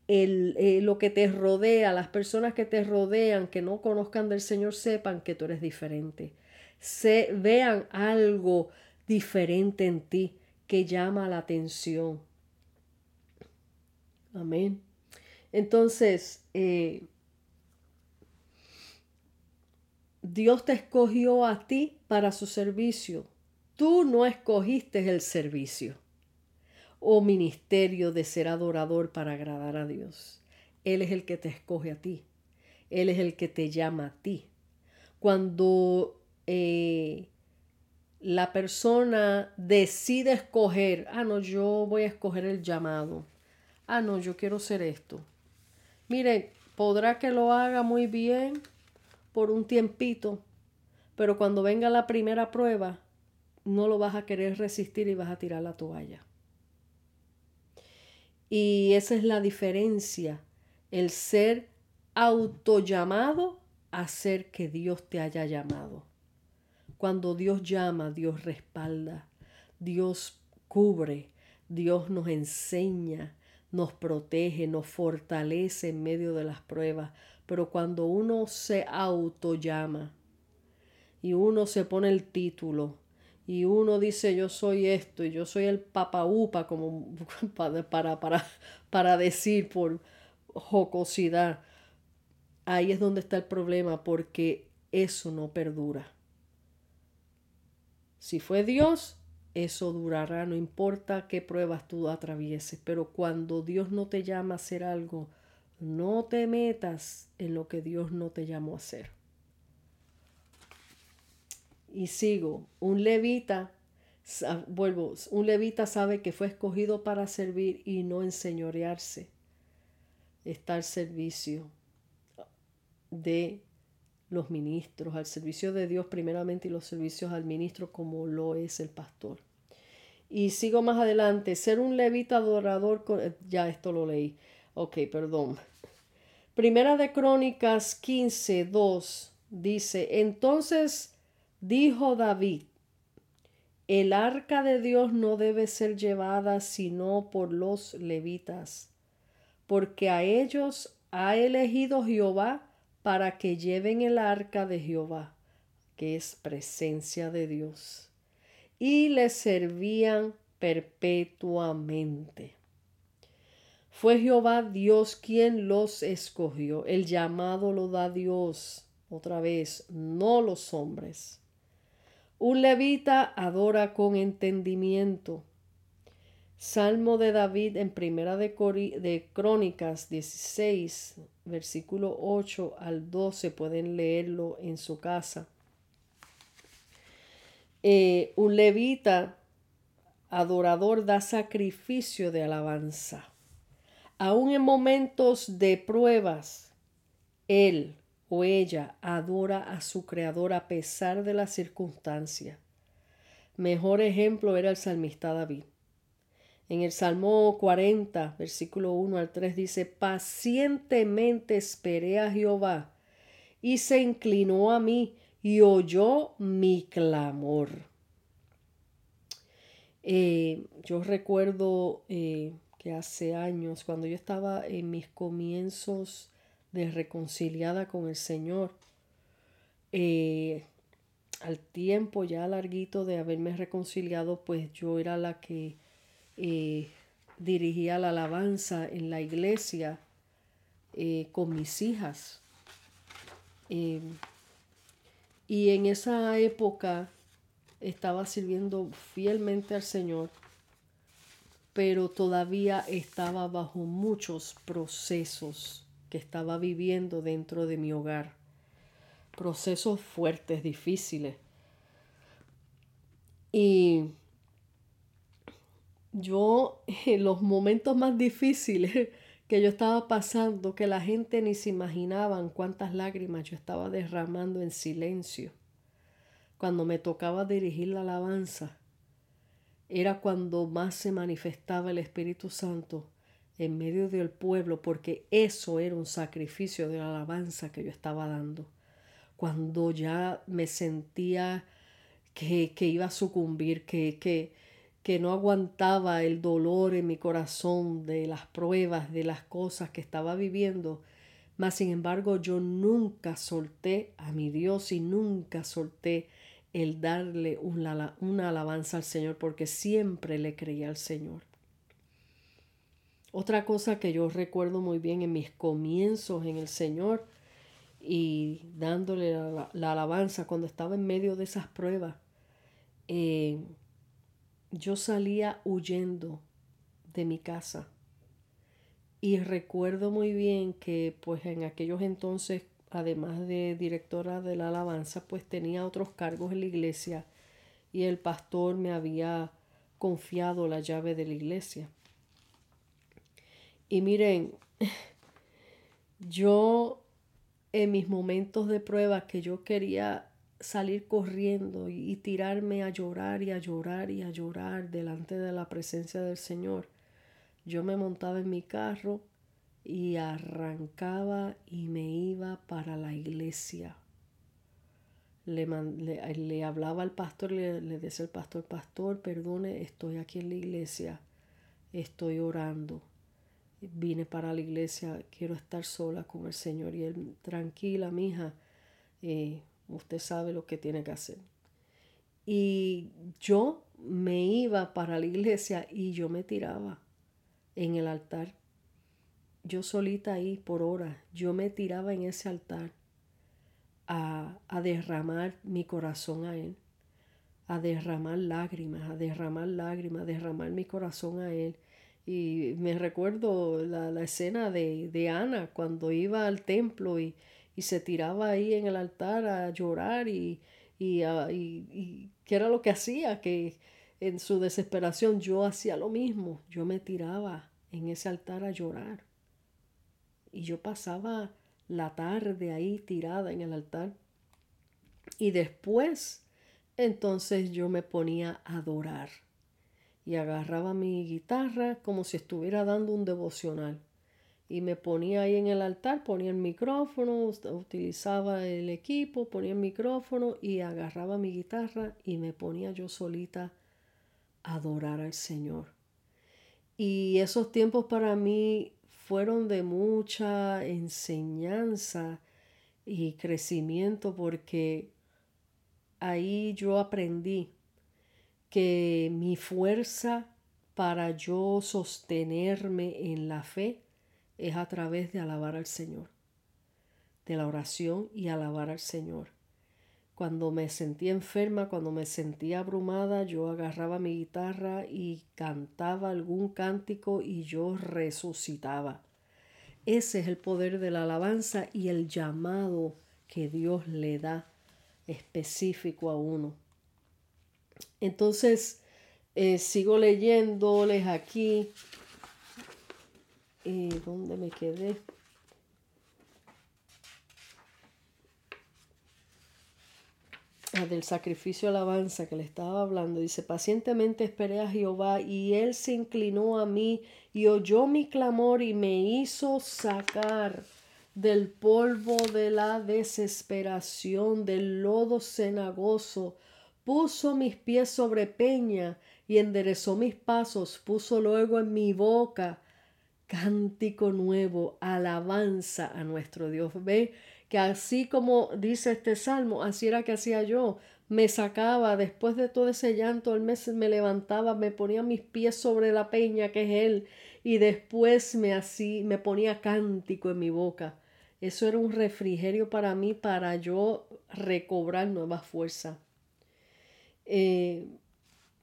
el, eh, lo que te rodea, las personas que te rodean, que no conozcan del Señor, sepan que tú eres diferente. Se, vean algo diferente en ti que llama la atención. Amén. Entonces, eh, Dios te escogió a ti para su servicio. Tú no escogiste el servicio o ministerio de ser adorador para agradar a Dios. Él es el que te escoge a ti. Él es el que te llama a ti. Cuando eh, la persona decide escoger, ah, no, yo voy a escoger el llamado. Ah, no, yo quiero ser esto. Mire, podrá que lo haga muy bien por un tiempito, pero cuando venga la primera prueba, no lo vas a querer resistir y vas a tirar la toalla. Y esa es la diferencia, el ser autollamado a ser que Dios te haya llamado. Cuando Dios llama, Dios respalda, Dios cubre, Dios nos enseña, nos protege, nos fortalece en medio de las pruebas. Pero cuando uno se autollama y uno se pone el título y uno dice yo soy esto y yo soy el papaupa como para, para, para decir por jocosidad, ahí es donde está el problema porque eso no perdura. Si fue Dios, eso durará, no importa qué pruebas tú atravieses, pero cuando Dios no te llama a hacer algo, no te metas en lo que Dios no te llamó a hacer. Y sigo, un levita, vuelvo, un levita sabe que fue escogido para servir y no enseñorearse. Está al servicio de los ministros, al servicio de Dios primeramente y los servicios al ministro como lo es el pastor. Y sigo más adelante, ser un levita adorador, ya esto lo leí, ok, perdón. Primera de Crónicas 15, 2 dice, entonces Dijo David, el arca de Dios no debe ser llevada sino por los levitas, porque a ellos ha elegido Jehová para que lleven el arca de Jehová, que es presencia de Dios, y le servían perpetuamente. Fue Jehová Dios quien los escogió. El llamado lo da Dios, otra vez, no los hombres. Un levita adora con entendimiento. Salmo de David en Primera de, Crónicas 16, versículo 8 al 12, pueden leerlo en su casa. Eh, un levita adorador da sacrificio de alabanza. Aún en momentos de pruebas, él o ella adora a su creador a pesar de la circunstancia. Mejor ejemplo era el salmista David. En el Salmo 40, versículo 1 al 3 dice, pacientemente esperé a Jehová y se inclinó a mí y oyó mi clamor. Eh, yo recuerdo eh, que hace años, cuando yo estaba en mis comienzos de reconciliada con el Señor. Eh, al tiempo ya larguito de haberme reconciliado, pues yo era la que eh, dirigía la alabanza en la iglesia eh, con mis hijas. y en esa época estaba sirviendo fielmente al Señor, pero todavía estaba bajo muchos procesos que estaba viviendo dentro de mi hogar. Procesos fuertes, difíciles. Y yo, en los momentos más difíciles que yo estaba pasando, que la gente ni se imaginaban cuántas lágrimas yo estaba derramando en silencio. Cuando me tocaba dirigir la alabanza, era cuando más se manifestaba el Espíritu Santo en medio del pueblo, porque eso era un sacrificio de alabanza que yo estaba dando. Cuando ya me sentía que, que iba a sucumbir, que, que, que no aguantaba el dolor en mi corazón de las pruebas, de las cosas que estaba viviendo. Mas, sin embargo, yo nunca solté a mi Dios y nunca solté el darle una, una alabanza al Señor porque siempre le creía al Señor. Otra cosa que yo recuerdo muy bien en mis comienzos en el Señor y dándole la, alabanza cuando estaba en medio de esas pruebas, eh, yo salía huyendo de mi casa. Y recuerdo muy bien que pues en aquellos entonces, además de directora de la alabanza, pues tenía otros cargos en la iglesia y el pastor me había confiado la llave de la iglesia. Y miren, yo en mis momentos de prueba que yo quería salir corriendo y, tirarme a llorar y a llorar y a llorar delante de la presencia del Señor. Yo me montaba en mi carro y arrancaba y me iba para la iglesia. Le, le, hablaba al pastor, le, le decía al pastor, pastor, perdone, estoy aquí en la iglesia, estoy orando. Vine para la iglesia, quiero estar sola con el Señor. Y él, tranquila, mija, eh, Usted sabe lo que tiene que hacer. Y yo me iba para la iglesia y yo me tiraba en el altar. Yo solita ahí por horas, yo me tiraba en ese altar a, a derramar mi corazón a Él, a derramar lágrimas, a derramar lágrimas, a derramar mi corazón a Él. Y me recuerdo la, la escena de, de Ana cuando iba al templo y, y se tiraba ahí en el altar a llorar y, y, y, que era lo que hacía, que en su desesperación yo hacía lo mismo, yo me tiraba en ese altar a llorar. Y yo pasaba la tarde ahí tirada en el altar y después entonces yo me ponía a adorar y agarraba mi guitarra como si estuviera dando un devocional y me ponía ahí en el altar, ponía el micrófono, utilizaba el equipo, ponía el micrófono y agarraba mi guitarra y me ponía yo solita a adorar al Señor. Y esos tiempos para mí fueron de mucha enseñanza y crecimiento porque ahí yo aprendí que mi fuerza para yo sostenerme en la fe es a través de alabar al Señor, de la oración y alabar al Señor. Cuando me sentía enferma, cuando me sentía abrumada, yo agarraba mi guitarra y cantaba algún cántico y yo resucitaba. Ese es el poder de la alabanza y el llamado que Dios le da específico a uno. Entonces, eh, sigo leyéndoles aquí ¿Y dónde me quedé? Ah, del sacrificio alabanza que le estaba hablando. Dice, pacientemente esperé a Jehová y él se inclinó a mí y oyó mi clamor y me hizo sacar del polvo de la desesperación, del lodo cenagoso. Puso mis pies sobre peña y enderezó mis pasos. Puso luego en mi boca cántico nuevo, alabanza a nuestro Dios. Ve que así como dice este salmo, así era que hacía yo. Me sacaba después de todo ese llanto, el mes me levantaba, me ponía mis pies sobre la peña que es él y después me así me ponía cántico en mi boca. Eso era un refrigerio para mí para yo recobrar nueva fuerza. Eh,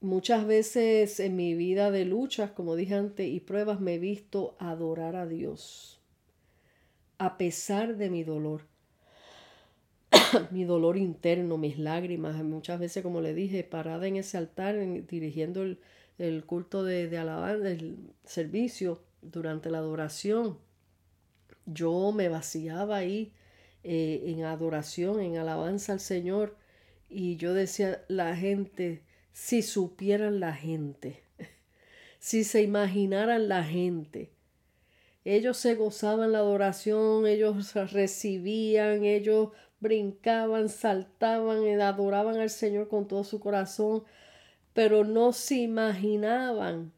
muchas veces en mi vida de luchas, como dije antes, y pruebas, me he visto adorar a Dios, a pesar de mi dolor. mi dolor interno, mis lágrimas, muchas veces, como le dije, parada en ese altar, dirigiendo el, culto de, de alabanza, el servicio durante la adoración. Yo me vaciaba ahí eh, en adoración, en alabanza al Señor, y yo decía, la gente, si supieran la gente, si se imaginaran la gente, ellos se gozaban la adoración, ellos recibían, ellos brincaban, saltaban, y adoraban al Señor con todo su corazón, pero no se imaginaban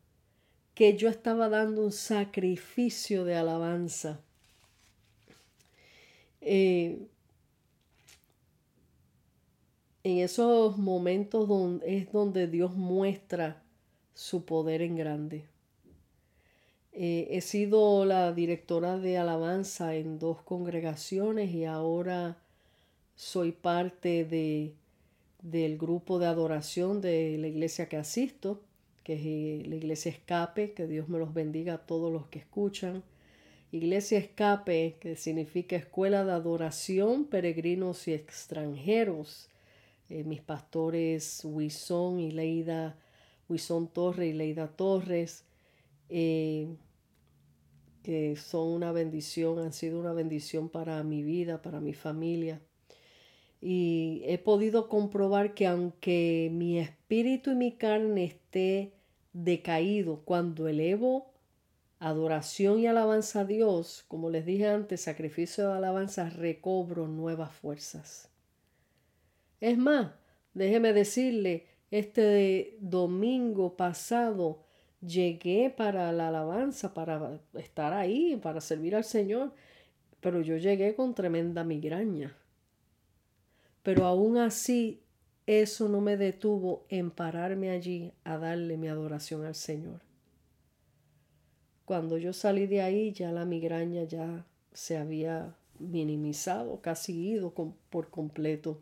que yo estaba dando un sacrificio de alabanza. Eh, en esos momentos es donde Dios muestra su poder en grande. Eh, he sido la directora de alabanza en dos congregaciones y ahora soy parte de, del grupo de adoración de la iglesia que asisto, que es eh, la iglesia Escape, que Dios me los bendiga a todos los que escuchan. Iglesia Escape, que significa Escuela de Adoración, Peregrinos y Extranjeros. Eh, mis pastores Huizón y Leida, Huizón Torres y Leida Torres, eh, que son una bendición, han sido una bendición para mi vida, para mi familia y he podido comprobar que aunque mi espíritu y mi carne esté decaído, cuando elevo adoración y alabanza a Dios, como les dije antes, sacrificio de alabanza, recobro nuevas fuerzas. Es más, déjeme decirle, este domingo pasado llegué para la alabanza, para estar ahí, para servir al Señor, pero yo llegué con tremenda migraña pero aún así, eso no me detuvo en pararme allí a darle mi adoración al Señor. Cuando yo salí de ahí, ya la migraña ya se había minimizado, casi ido por completo.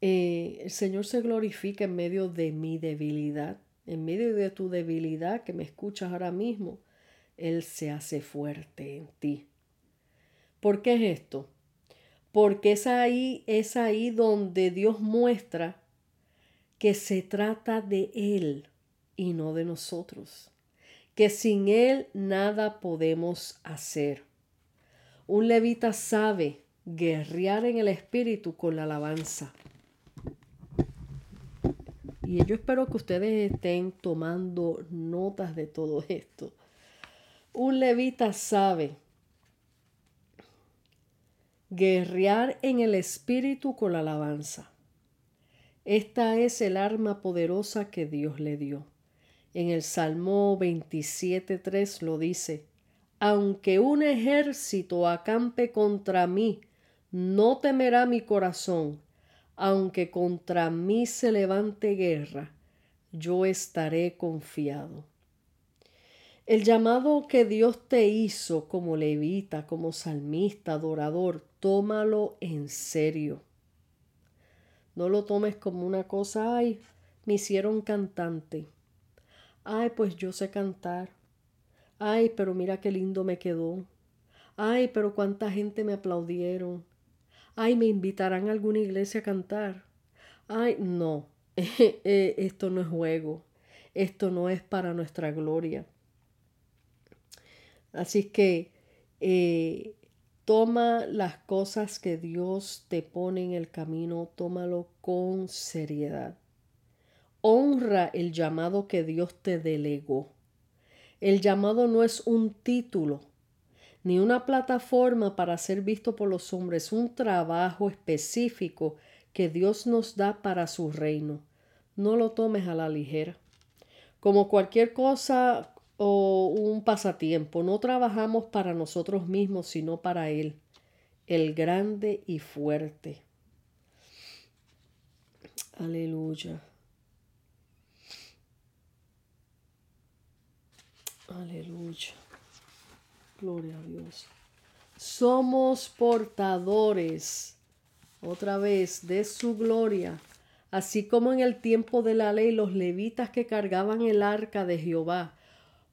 Eh, el Señor se glorifica en medio de mi debilidad, en medio de tu debilidad que me escuchas ahora mismo. Él se hace fuerte en ti. ¿Por qué es esto? porque es ahí, es ahí donde Dios muestra que se trata de Él y no de nosotros, que sin Él nada podemos hacer. Un levita sabe guerrear en el espíritu con la alabanza. Y yo espero que ustedes estén tomando notas de todo esto. Un levita sabe Guerrear en el espíritu con la alabanza. Esta es el arma poderosa que Dios le dio. En el Salmo 27.3 lo dice, aunque un ejército acampe contra mí, no temerá mi corazón, aunque contra mí se levante guerra, yo estaré confiado. El llamado que Dios te hizo como levita, como salmista, adorador, tómalo en serio. No lo tomes como una cosa, ay, me hicieron cantante. Ay, pues yo sé cantar. Ay, pero mira qué lindo me quedó. Ay, pero cuánta gente me aplaudieron. Ay, me invitarán a alguna iglesia a cantar. Ay, no, eh, esto no es juego. Esto no es para nuestra gloria. Así que eh, toma las cosas que Dios te pone en el camino, tómalo con seriedad. Honra el llamado que Dios te delegó. El llamado no es un título, ni una plataforma para ser visto por los hombres, un trabajo específico que Dios nos da para su reino. No lo tomes a la ligera. Como cualquier cosa o un pasatiempo. No trabajamos para nosotros mismos, sino para Él, el grande y fuerte. Aleluya. Aleluya. Gloria a Dios. Somos portadores, otra vez, de su gloria así como en el tiempo de la ley los levitas que cargaban el arca de Jehová.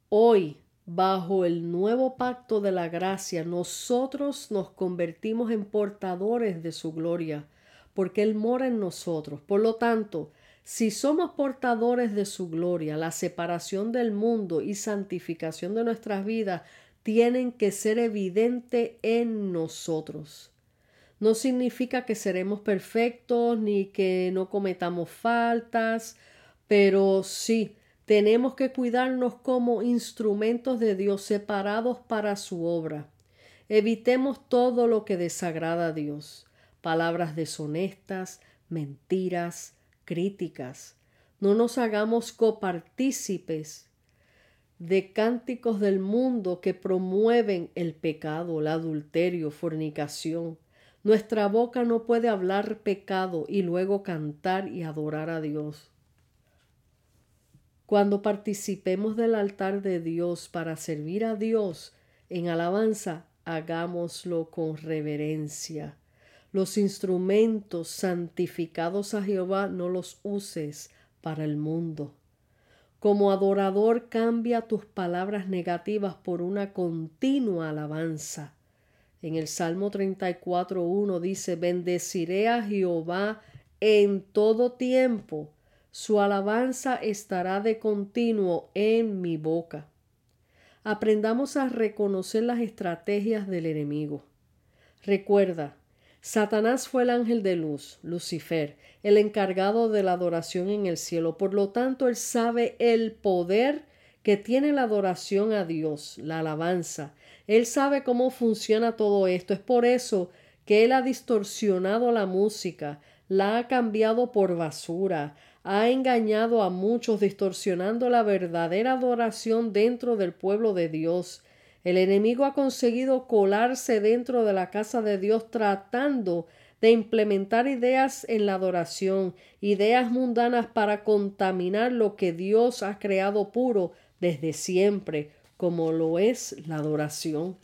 Hoy, bajo el nuevo pacto de la gracia, nosotros nos convertimos en portadores de su gloria, porque Él mora en nosotros. Por lo tanto, si somos portadores de su gloria, la separación del mundo y santificación de nuestras vidas tienen que ser evidente en nosotros. No significa que seremos perfectos ni que no cometamos faltas, pero sí tenemos que cuidarnos como instrumentos de Dios separados para su obra. Evitemos todo lo que desagrada a Dios, palabras deshonestas, mentiras, críticas. No nos hagamos copartícipes de cánticos del mundo que promueven el pecado, el adulterio, fornicación, nuestra boca no puede hablar pecado y luego cantar y adorar a Dios. Cuando participemos del altar de Dios para servir a Dios en alabanza, hagámoslo con reverencia. Los instrumentos santificados a Jehová no los uses para el mundo. Como adorador cambia tus palabras negativas por una continua alabanza. En el Salmo 34.1 dice, bendeciré a Jehová en todo tiempo, su alabanza estará de continuo en mi boca. Aprendamos a reconocer las estrategias del enemigo. Recuerda, Satanás fue el ángel de luz, Lucifer, el encargado de la adoración en el cielo. Por lo tanto, él sabe el poder que tiene la adoración a Dios, la alabanza, él sabe cómo funciona todo esto. Es por eso que Él ha distorsionado la música, la ha cambiado por basura, ha engañado a muchos distorsionando la verdadera adoración dentro del pueblo de Dios. El enemigo ha conseguido colarse dentro de la casa de Dios tratando de implementar ideas en la adoración, ideas mundanas para contaminar lo que Dios ha creado puro desde siempre, como lo es la adoración,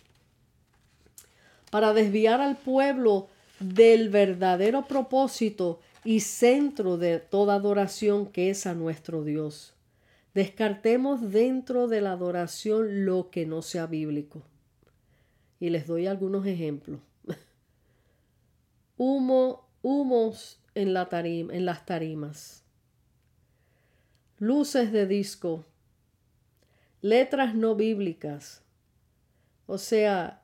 para desviar al pueblo del verdadero propósito y centro de toda adoración que es a nuestro Dios. Descartemos dentro de la adoración lo que no sea bíblico. Y les doy algunos ejemplos. Humo, humos en, la tarima, en las tarimas. Luces de disco letras no bíblicas. O sea,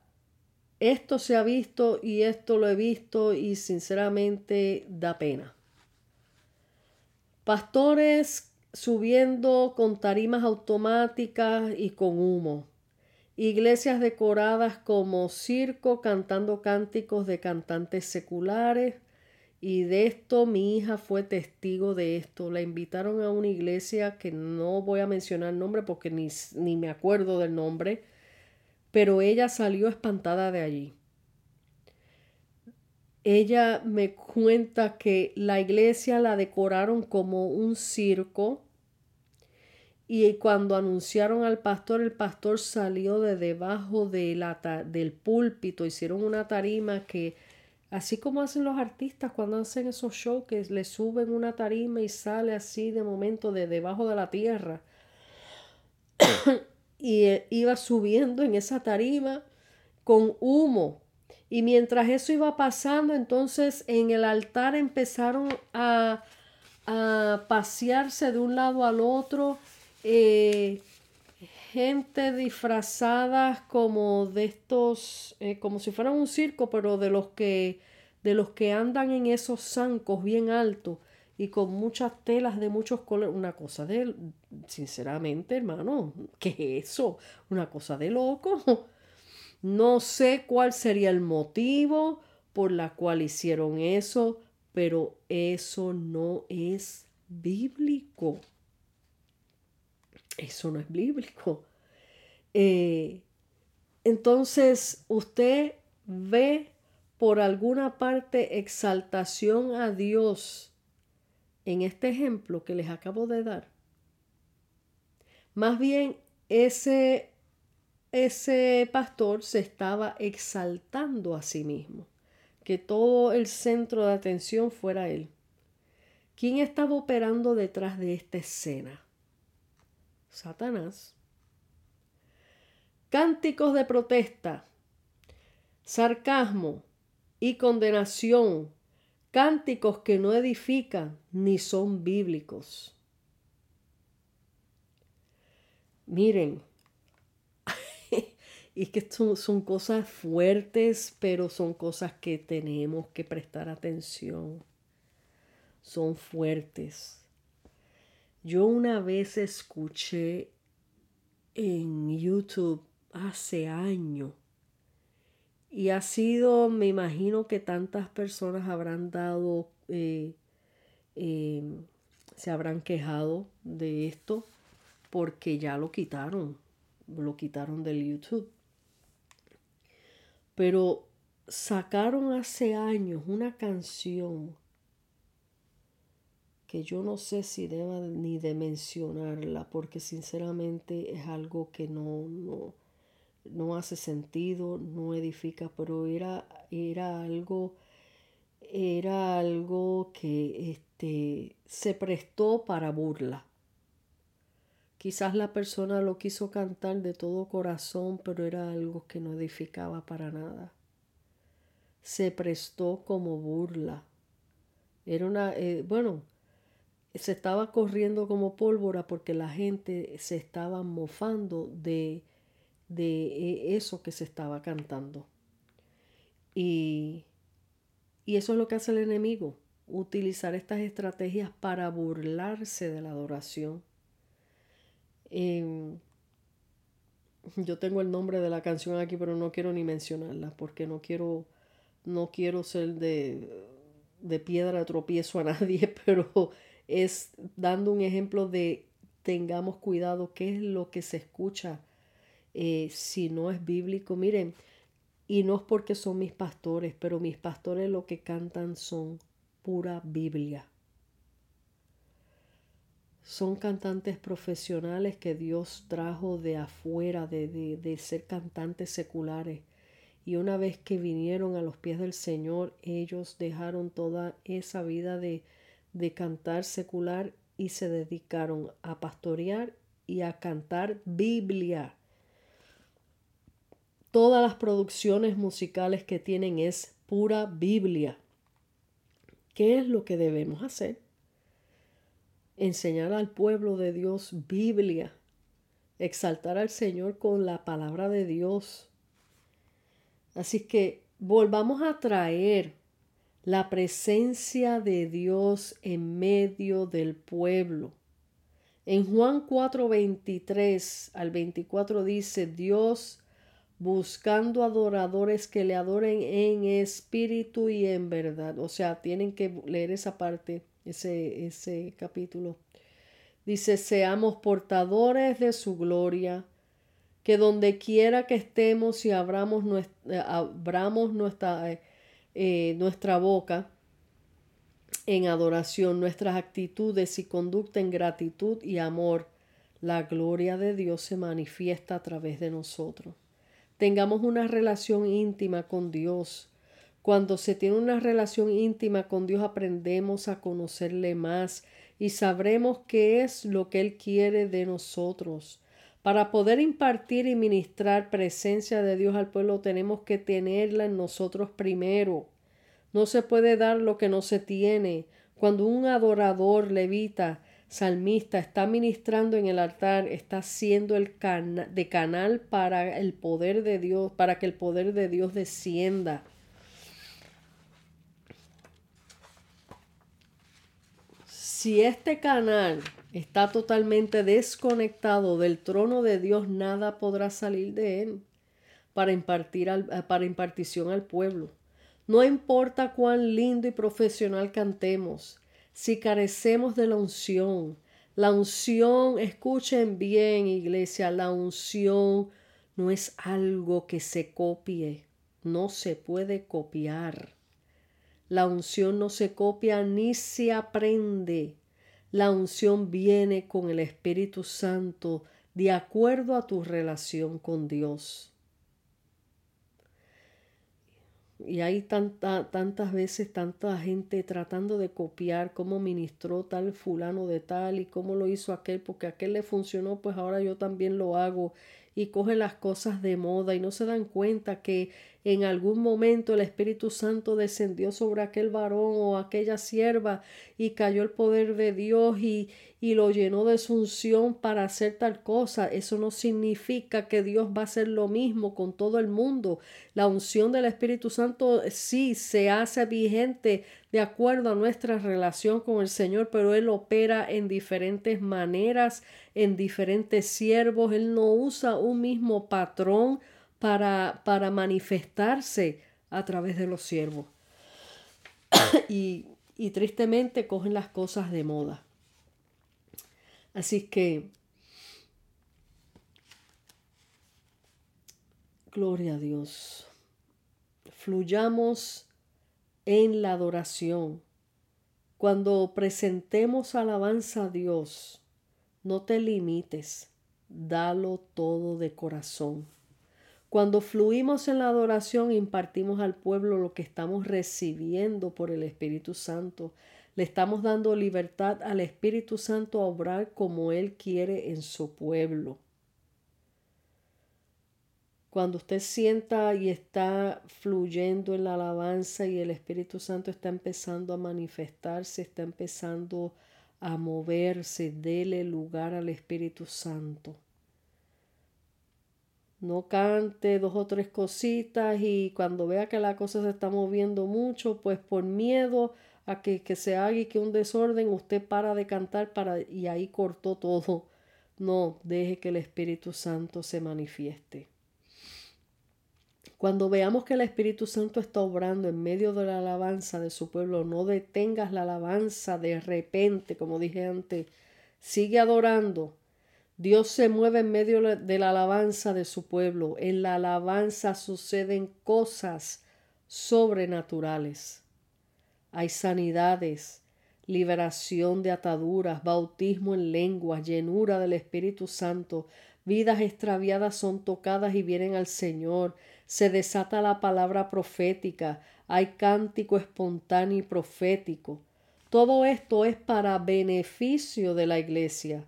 esto se ha visto y esto lo he visto y sinceramente da pena. Pastores subiendo con tarimas automáticas y con humo. Iglesias decoradas como circo cantando cánticos de cantantes seculares y de esto mi hija fue testigo de esto. La invitaron a una iglesia que no voy a mencionar el nombre porque ni, ni me acuerdo del nombre, pero ella salió espantada de allí. Ella me cuenta que la iglesia la decoraron como un circo y cuando anunciaron al pastor, el pastor salió de debajo de la, del púlpito, hicieron una tarima que Así como hacen los artistas cuando hacen esos shows que le suben una tarima y sale así de momento de debajo de la tierra. y eh, iba subiendo en esa tarima con humo. Y mientras eso iba pasando, entonces en el altar empezaron a, a pasearse de un lado al otro. Eh, gente disfrazada como de estos, eh, como si fueran un circo, pero de los que, de los que andan en esos zancos bien altos y con muchas telas de muchos colores. Una cosa de, sinceramente, hermano, ¿qué es eso? Una cosa de loco. No sé cuál sería el motivo por la cual hicieron eso, pero eso no es bíblico. Eso no es bíblico. Eh, entonces, usted ve por alguna parte exaltación a Dios en este ejemplo que les acabo de dar. Más bien, ese, ese pastor se estaba exaltando a sí mismo, que todo el centro de atención fuera él. ¿Quién estaba operando detrás de esta escena? Satanás. Cánticos de protesta, sarcasmo y condenación, cánticos que no edifican ni son bíblicos. Miren, y es que son, son, cosas fuertes, pero son cosas que tenemos que prestar atención. Son fuertes. Yo una vez escuché en YouTube hace años y ha sido, me imagino que tantas personas habrán dado, eh, eh, se habrán quejado de esto porque ya lo quitaron, lo quitaron del YouTube. Pero sacaron hace años una canción que yo no sé si deba ni de mencionarla, porque sinceramente es algo que no, no, no hace sentido, no edifica, pero era, era algo, era algo que este, se prestó para burla. Quizás la persona lo quiso cantar de todo corazón, pero era algo que no edificaba para nada. Se prestó como burla. Era una, eh, bueno, se estaba corriendo como pólvora porque la gente se estaba mofando de, de eh, eso que se estaba cantando. Y, y eso es lo que hace el enemigo, utilizar estas estrategias para burlarse de la adoración Em, yo tengo el nombre de la canción aquí, pero no quiero ni mencionarla porque no quiero, no quiero ser de, de piedra tropiezo a nadie, pero es dando un ejemplo de tengamos cuidado qué es lo que se escucha eh, si no es bíblico. Miren, y no es porque son mis pastores, pero mis pastores lo que cantan son pura Biblia. Son cantantes profesionales que Dios trajo de afuera, de, ser cantantes seculares. Y una vez que vinieron a los pies del Señor, ellos dejaron toda esa vida de, de cantar secular y se dedicaron a pastorear y a cantar Biblia. Todas las producciones musicales que tienen es pura Biblia. ¿Qué es lo que debemos hacer? enseñar al pueblo de Dios Biblia, exaltar al Señor con la palabra de Dios. Así que volvamos a traer la presencia de Dios en medio del pueblo. En Juan 4, 23 al 24 dice, Dios buscando adoradores que le adoren en espíritu y en verdad. O sea, tienen que leer esa parte ese, ese capítulo. Dice, seamos portadores de su gloria, que donde quiera que estemos y abramos, nuestra, abramos nuestra, eh, nuestra boca en adoración, nuestras actitudes y conducta en gratitud y amor, la gloria de Dios se manifiesta a través de nosotros. Tengamos una relación íntima con Dios, cuando se tiene una relación íntima con Dios aprendemos a conocerle más y sabremos qué es lo que Él quiere de nosotros. Para poder impartir y ministrar presencia de Dios al pueblo tenemos que tenerla en nosotros primero. No se puede dar lo que no se tiene. Cuando un adorador levita, salmista está ministrando en el altar, está siendo el de canal para el poder de Dios, para que el poder de Dios descienda. Si este canal está totalmente desconectado del trono de Dios, nada podrá salir de él para, impartir al, eh, para impartición al pueblo. No importa cuán lindo y profesional cantemos, si carecemos de la unción, la unción, escuchen bien iglesia, la unción no es algo que se copie, no se puede copiar. La unción no se copia ni se aprende. La unción viene con el Espíritu Santo de acuerdo a tu relación con Dios. y hay tanta, tantas veces tanta gente tratando de copiar cómo ministró tal fulano de tal y cómo lo hizo aquel, porque aquel le funcionó, pues ahora yo también lo hago y cogen las cosas de moda y no se dan cuenta que en algún momento el Espíritu Santo descendió sobre aquel varón o aquella sierva y cayó el poder de Dios y, y lo llenó de su unción para hacer tal cosa. Eso no significa que Dios va a hacer lo mismo con todo el mundo. La unción del Espíritu Santo sí se hace vigente de acuerdo a nuestra relación con el Señor, pero Él opera en diferentes maneras, en diferentes siervos. Él no usa un mismo patrón para, para manifestarse a través de los siervos. y, y tristemente cogen las cosas de moda. Así que, gloria a Dios, fluyamos en la adoración. Cuando presentemos alabanza a Dios, no te limites, dalo todo de corazón. Cuando fluimos en la adoración, impartimos al pueblo lo que estamos recibiendo por el Espíritu Santo. Le estamos dando libertad al Espíritu Santo a obrar como Él quiere en su pueblo. Cuando usted sienta y está fluyendo en la alabanza y el Espíritu Santo está empezando a manifestarse, está empezando a moverse, dele lugar al Espíritu Santo. No cante dos o tres cositas y cuando vea que la cosa se está moviendo mucho, pues por miedo a que, que se haga y que un desorden, usted para de cantar para, y ahí cortó todo. No, deje que el Espíritu Santo se manifieste. Cuando veamos que el Espíritu Santo está obrando en medio de la alabanza de su pueblo, no detengas la alabanza de repente, como dije antes, sigue adorando, Dios se mueve en medio de la alabanza de su pueblo. En la alabanza suceden cosas sobrenaturales. Hay sanidades, liberación de ataduras, bautismo en lengua, llenura del Espíritu Santo. Vidas extraviadas son tocadas y vienen al Señor. Se desata la palabra profética. Hay cántico espontáneo y profético. Todo esto es para beneficio de la iglesia.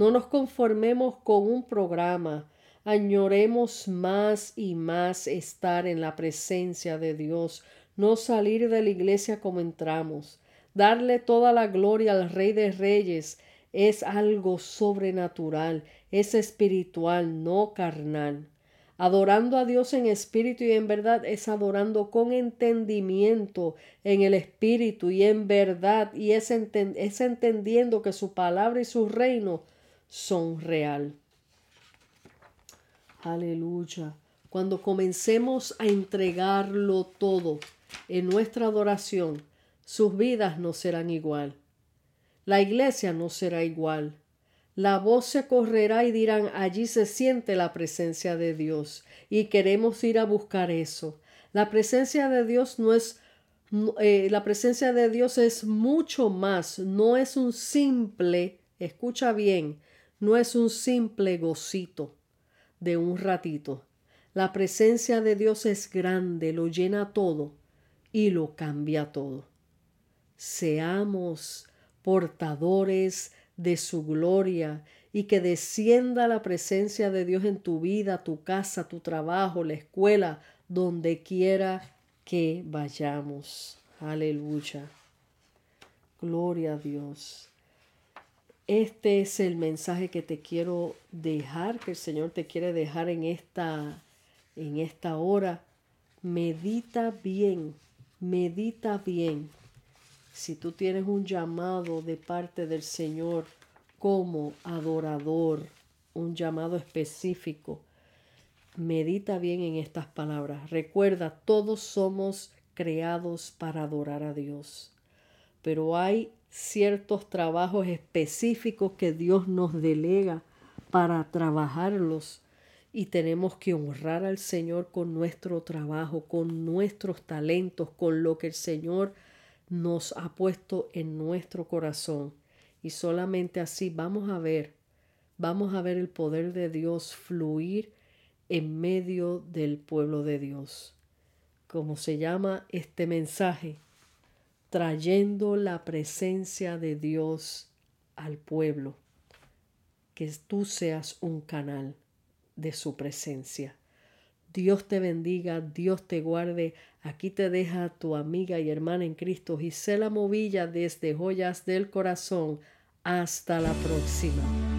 No nos conformemos con un programa, añoremos más y más estar en la presencia de Dios, no salir de la iglesia como entramos. Darle toda la gloria al Rey de Reyes es algo sobrenatural, es espiritual, no carnal. Adorando a Dios en espíritu y en verdad es adorando con entendimiento en el espíritu y en verdad y es, es entendiendo que su palabra y su reino son real. Aleluya. Cuando comencemos a entregarlo todo en nuestra adoración, sus vidas no serán igual. La iglesia no será igual. La voz se correrá y dirán allí se siente la presencia de Dios y queremos ir a buscar eso. La presencia de Dios no es eh, la presencia de Dios es mucho más, no es un simple, escucha bien, no es un simple gocito de un ratito. La presencia de Dios es grande, lo llena todo y lo cambia todo. Seamos portadores de su gloria y que descienda la presencia de Dios en tu vida, tu casa, tu trabajo, la escuela, donde quiera que vayamos. Aleluya. Gloria a Dios. Este es el mensaje que te quiero dejar, que el Señor te quiere dejar en esta, en esta hora. Medita bien, medita bien. Si tú tienes un llamado de parte del Señor como adorador, un llamado específico, medita bien en estas palabras. Recuerda, todos somos creados para adorar a Dios, pero hay ciertos trabajos específicos que Dios nos delega para trabajarlos y tenemos que honrar al Señor con nuestro trabajo, con nuestros talentos, con lo que el Señor nos ha puesto en nuestro corazón. Y solamente así vamos a ver, vamos a ver el poder de Dios fluir en medio del pueblo de Dios. como se llama este mensaje, trayendo la presencia de Dios al pueblo, que tú seas un canal de su presencia. Dios te bendiga, Dios te guarde. Aquí te deja tu amiga y hermana en Cristo, Gisela Movilla, desde Joyas del Corazón. Hasta la próxima.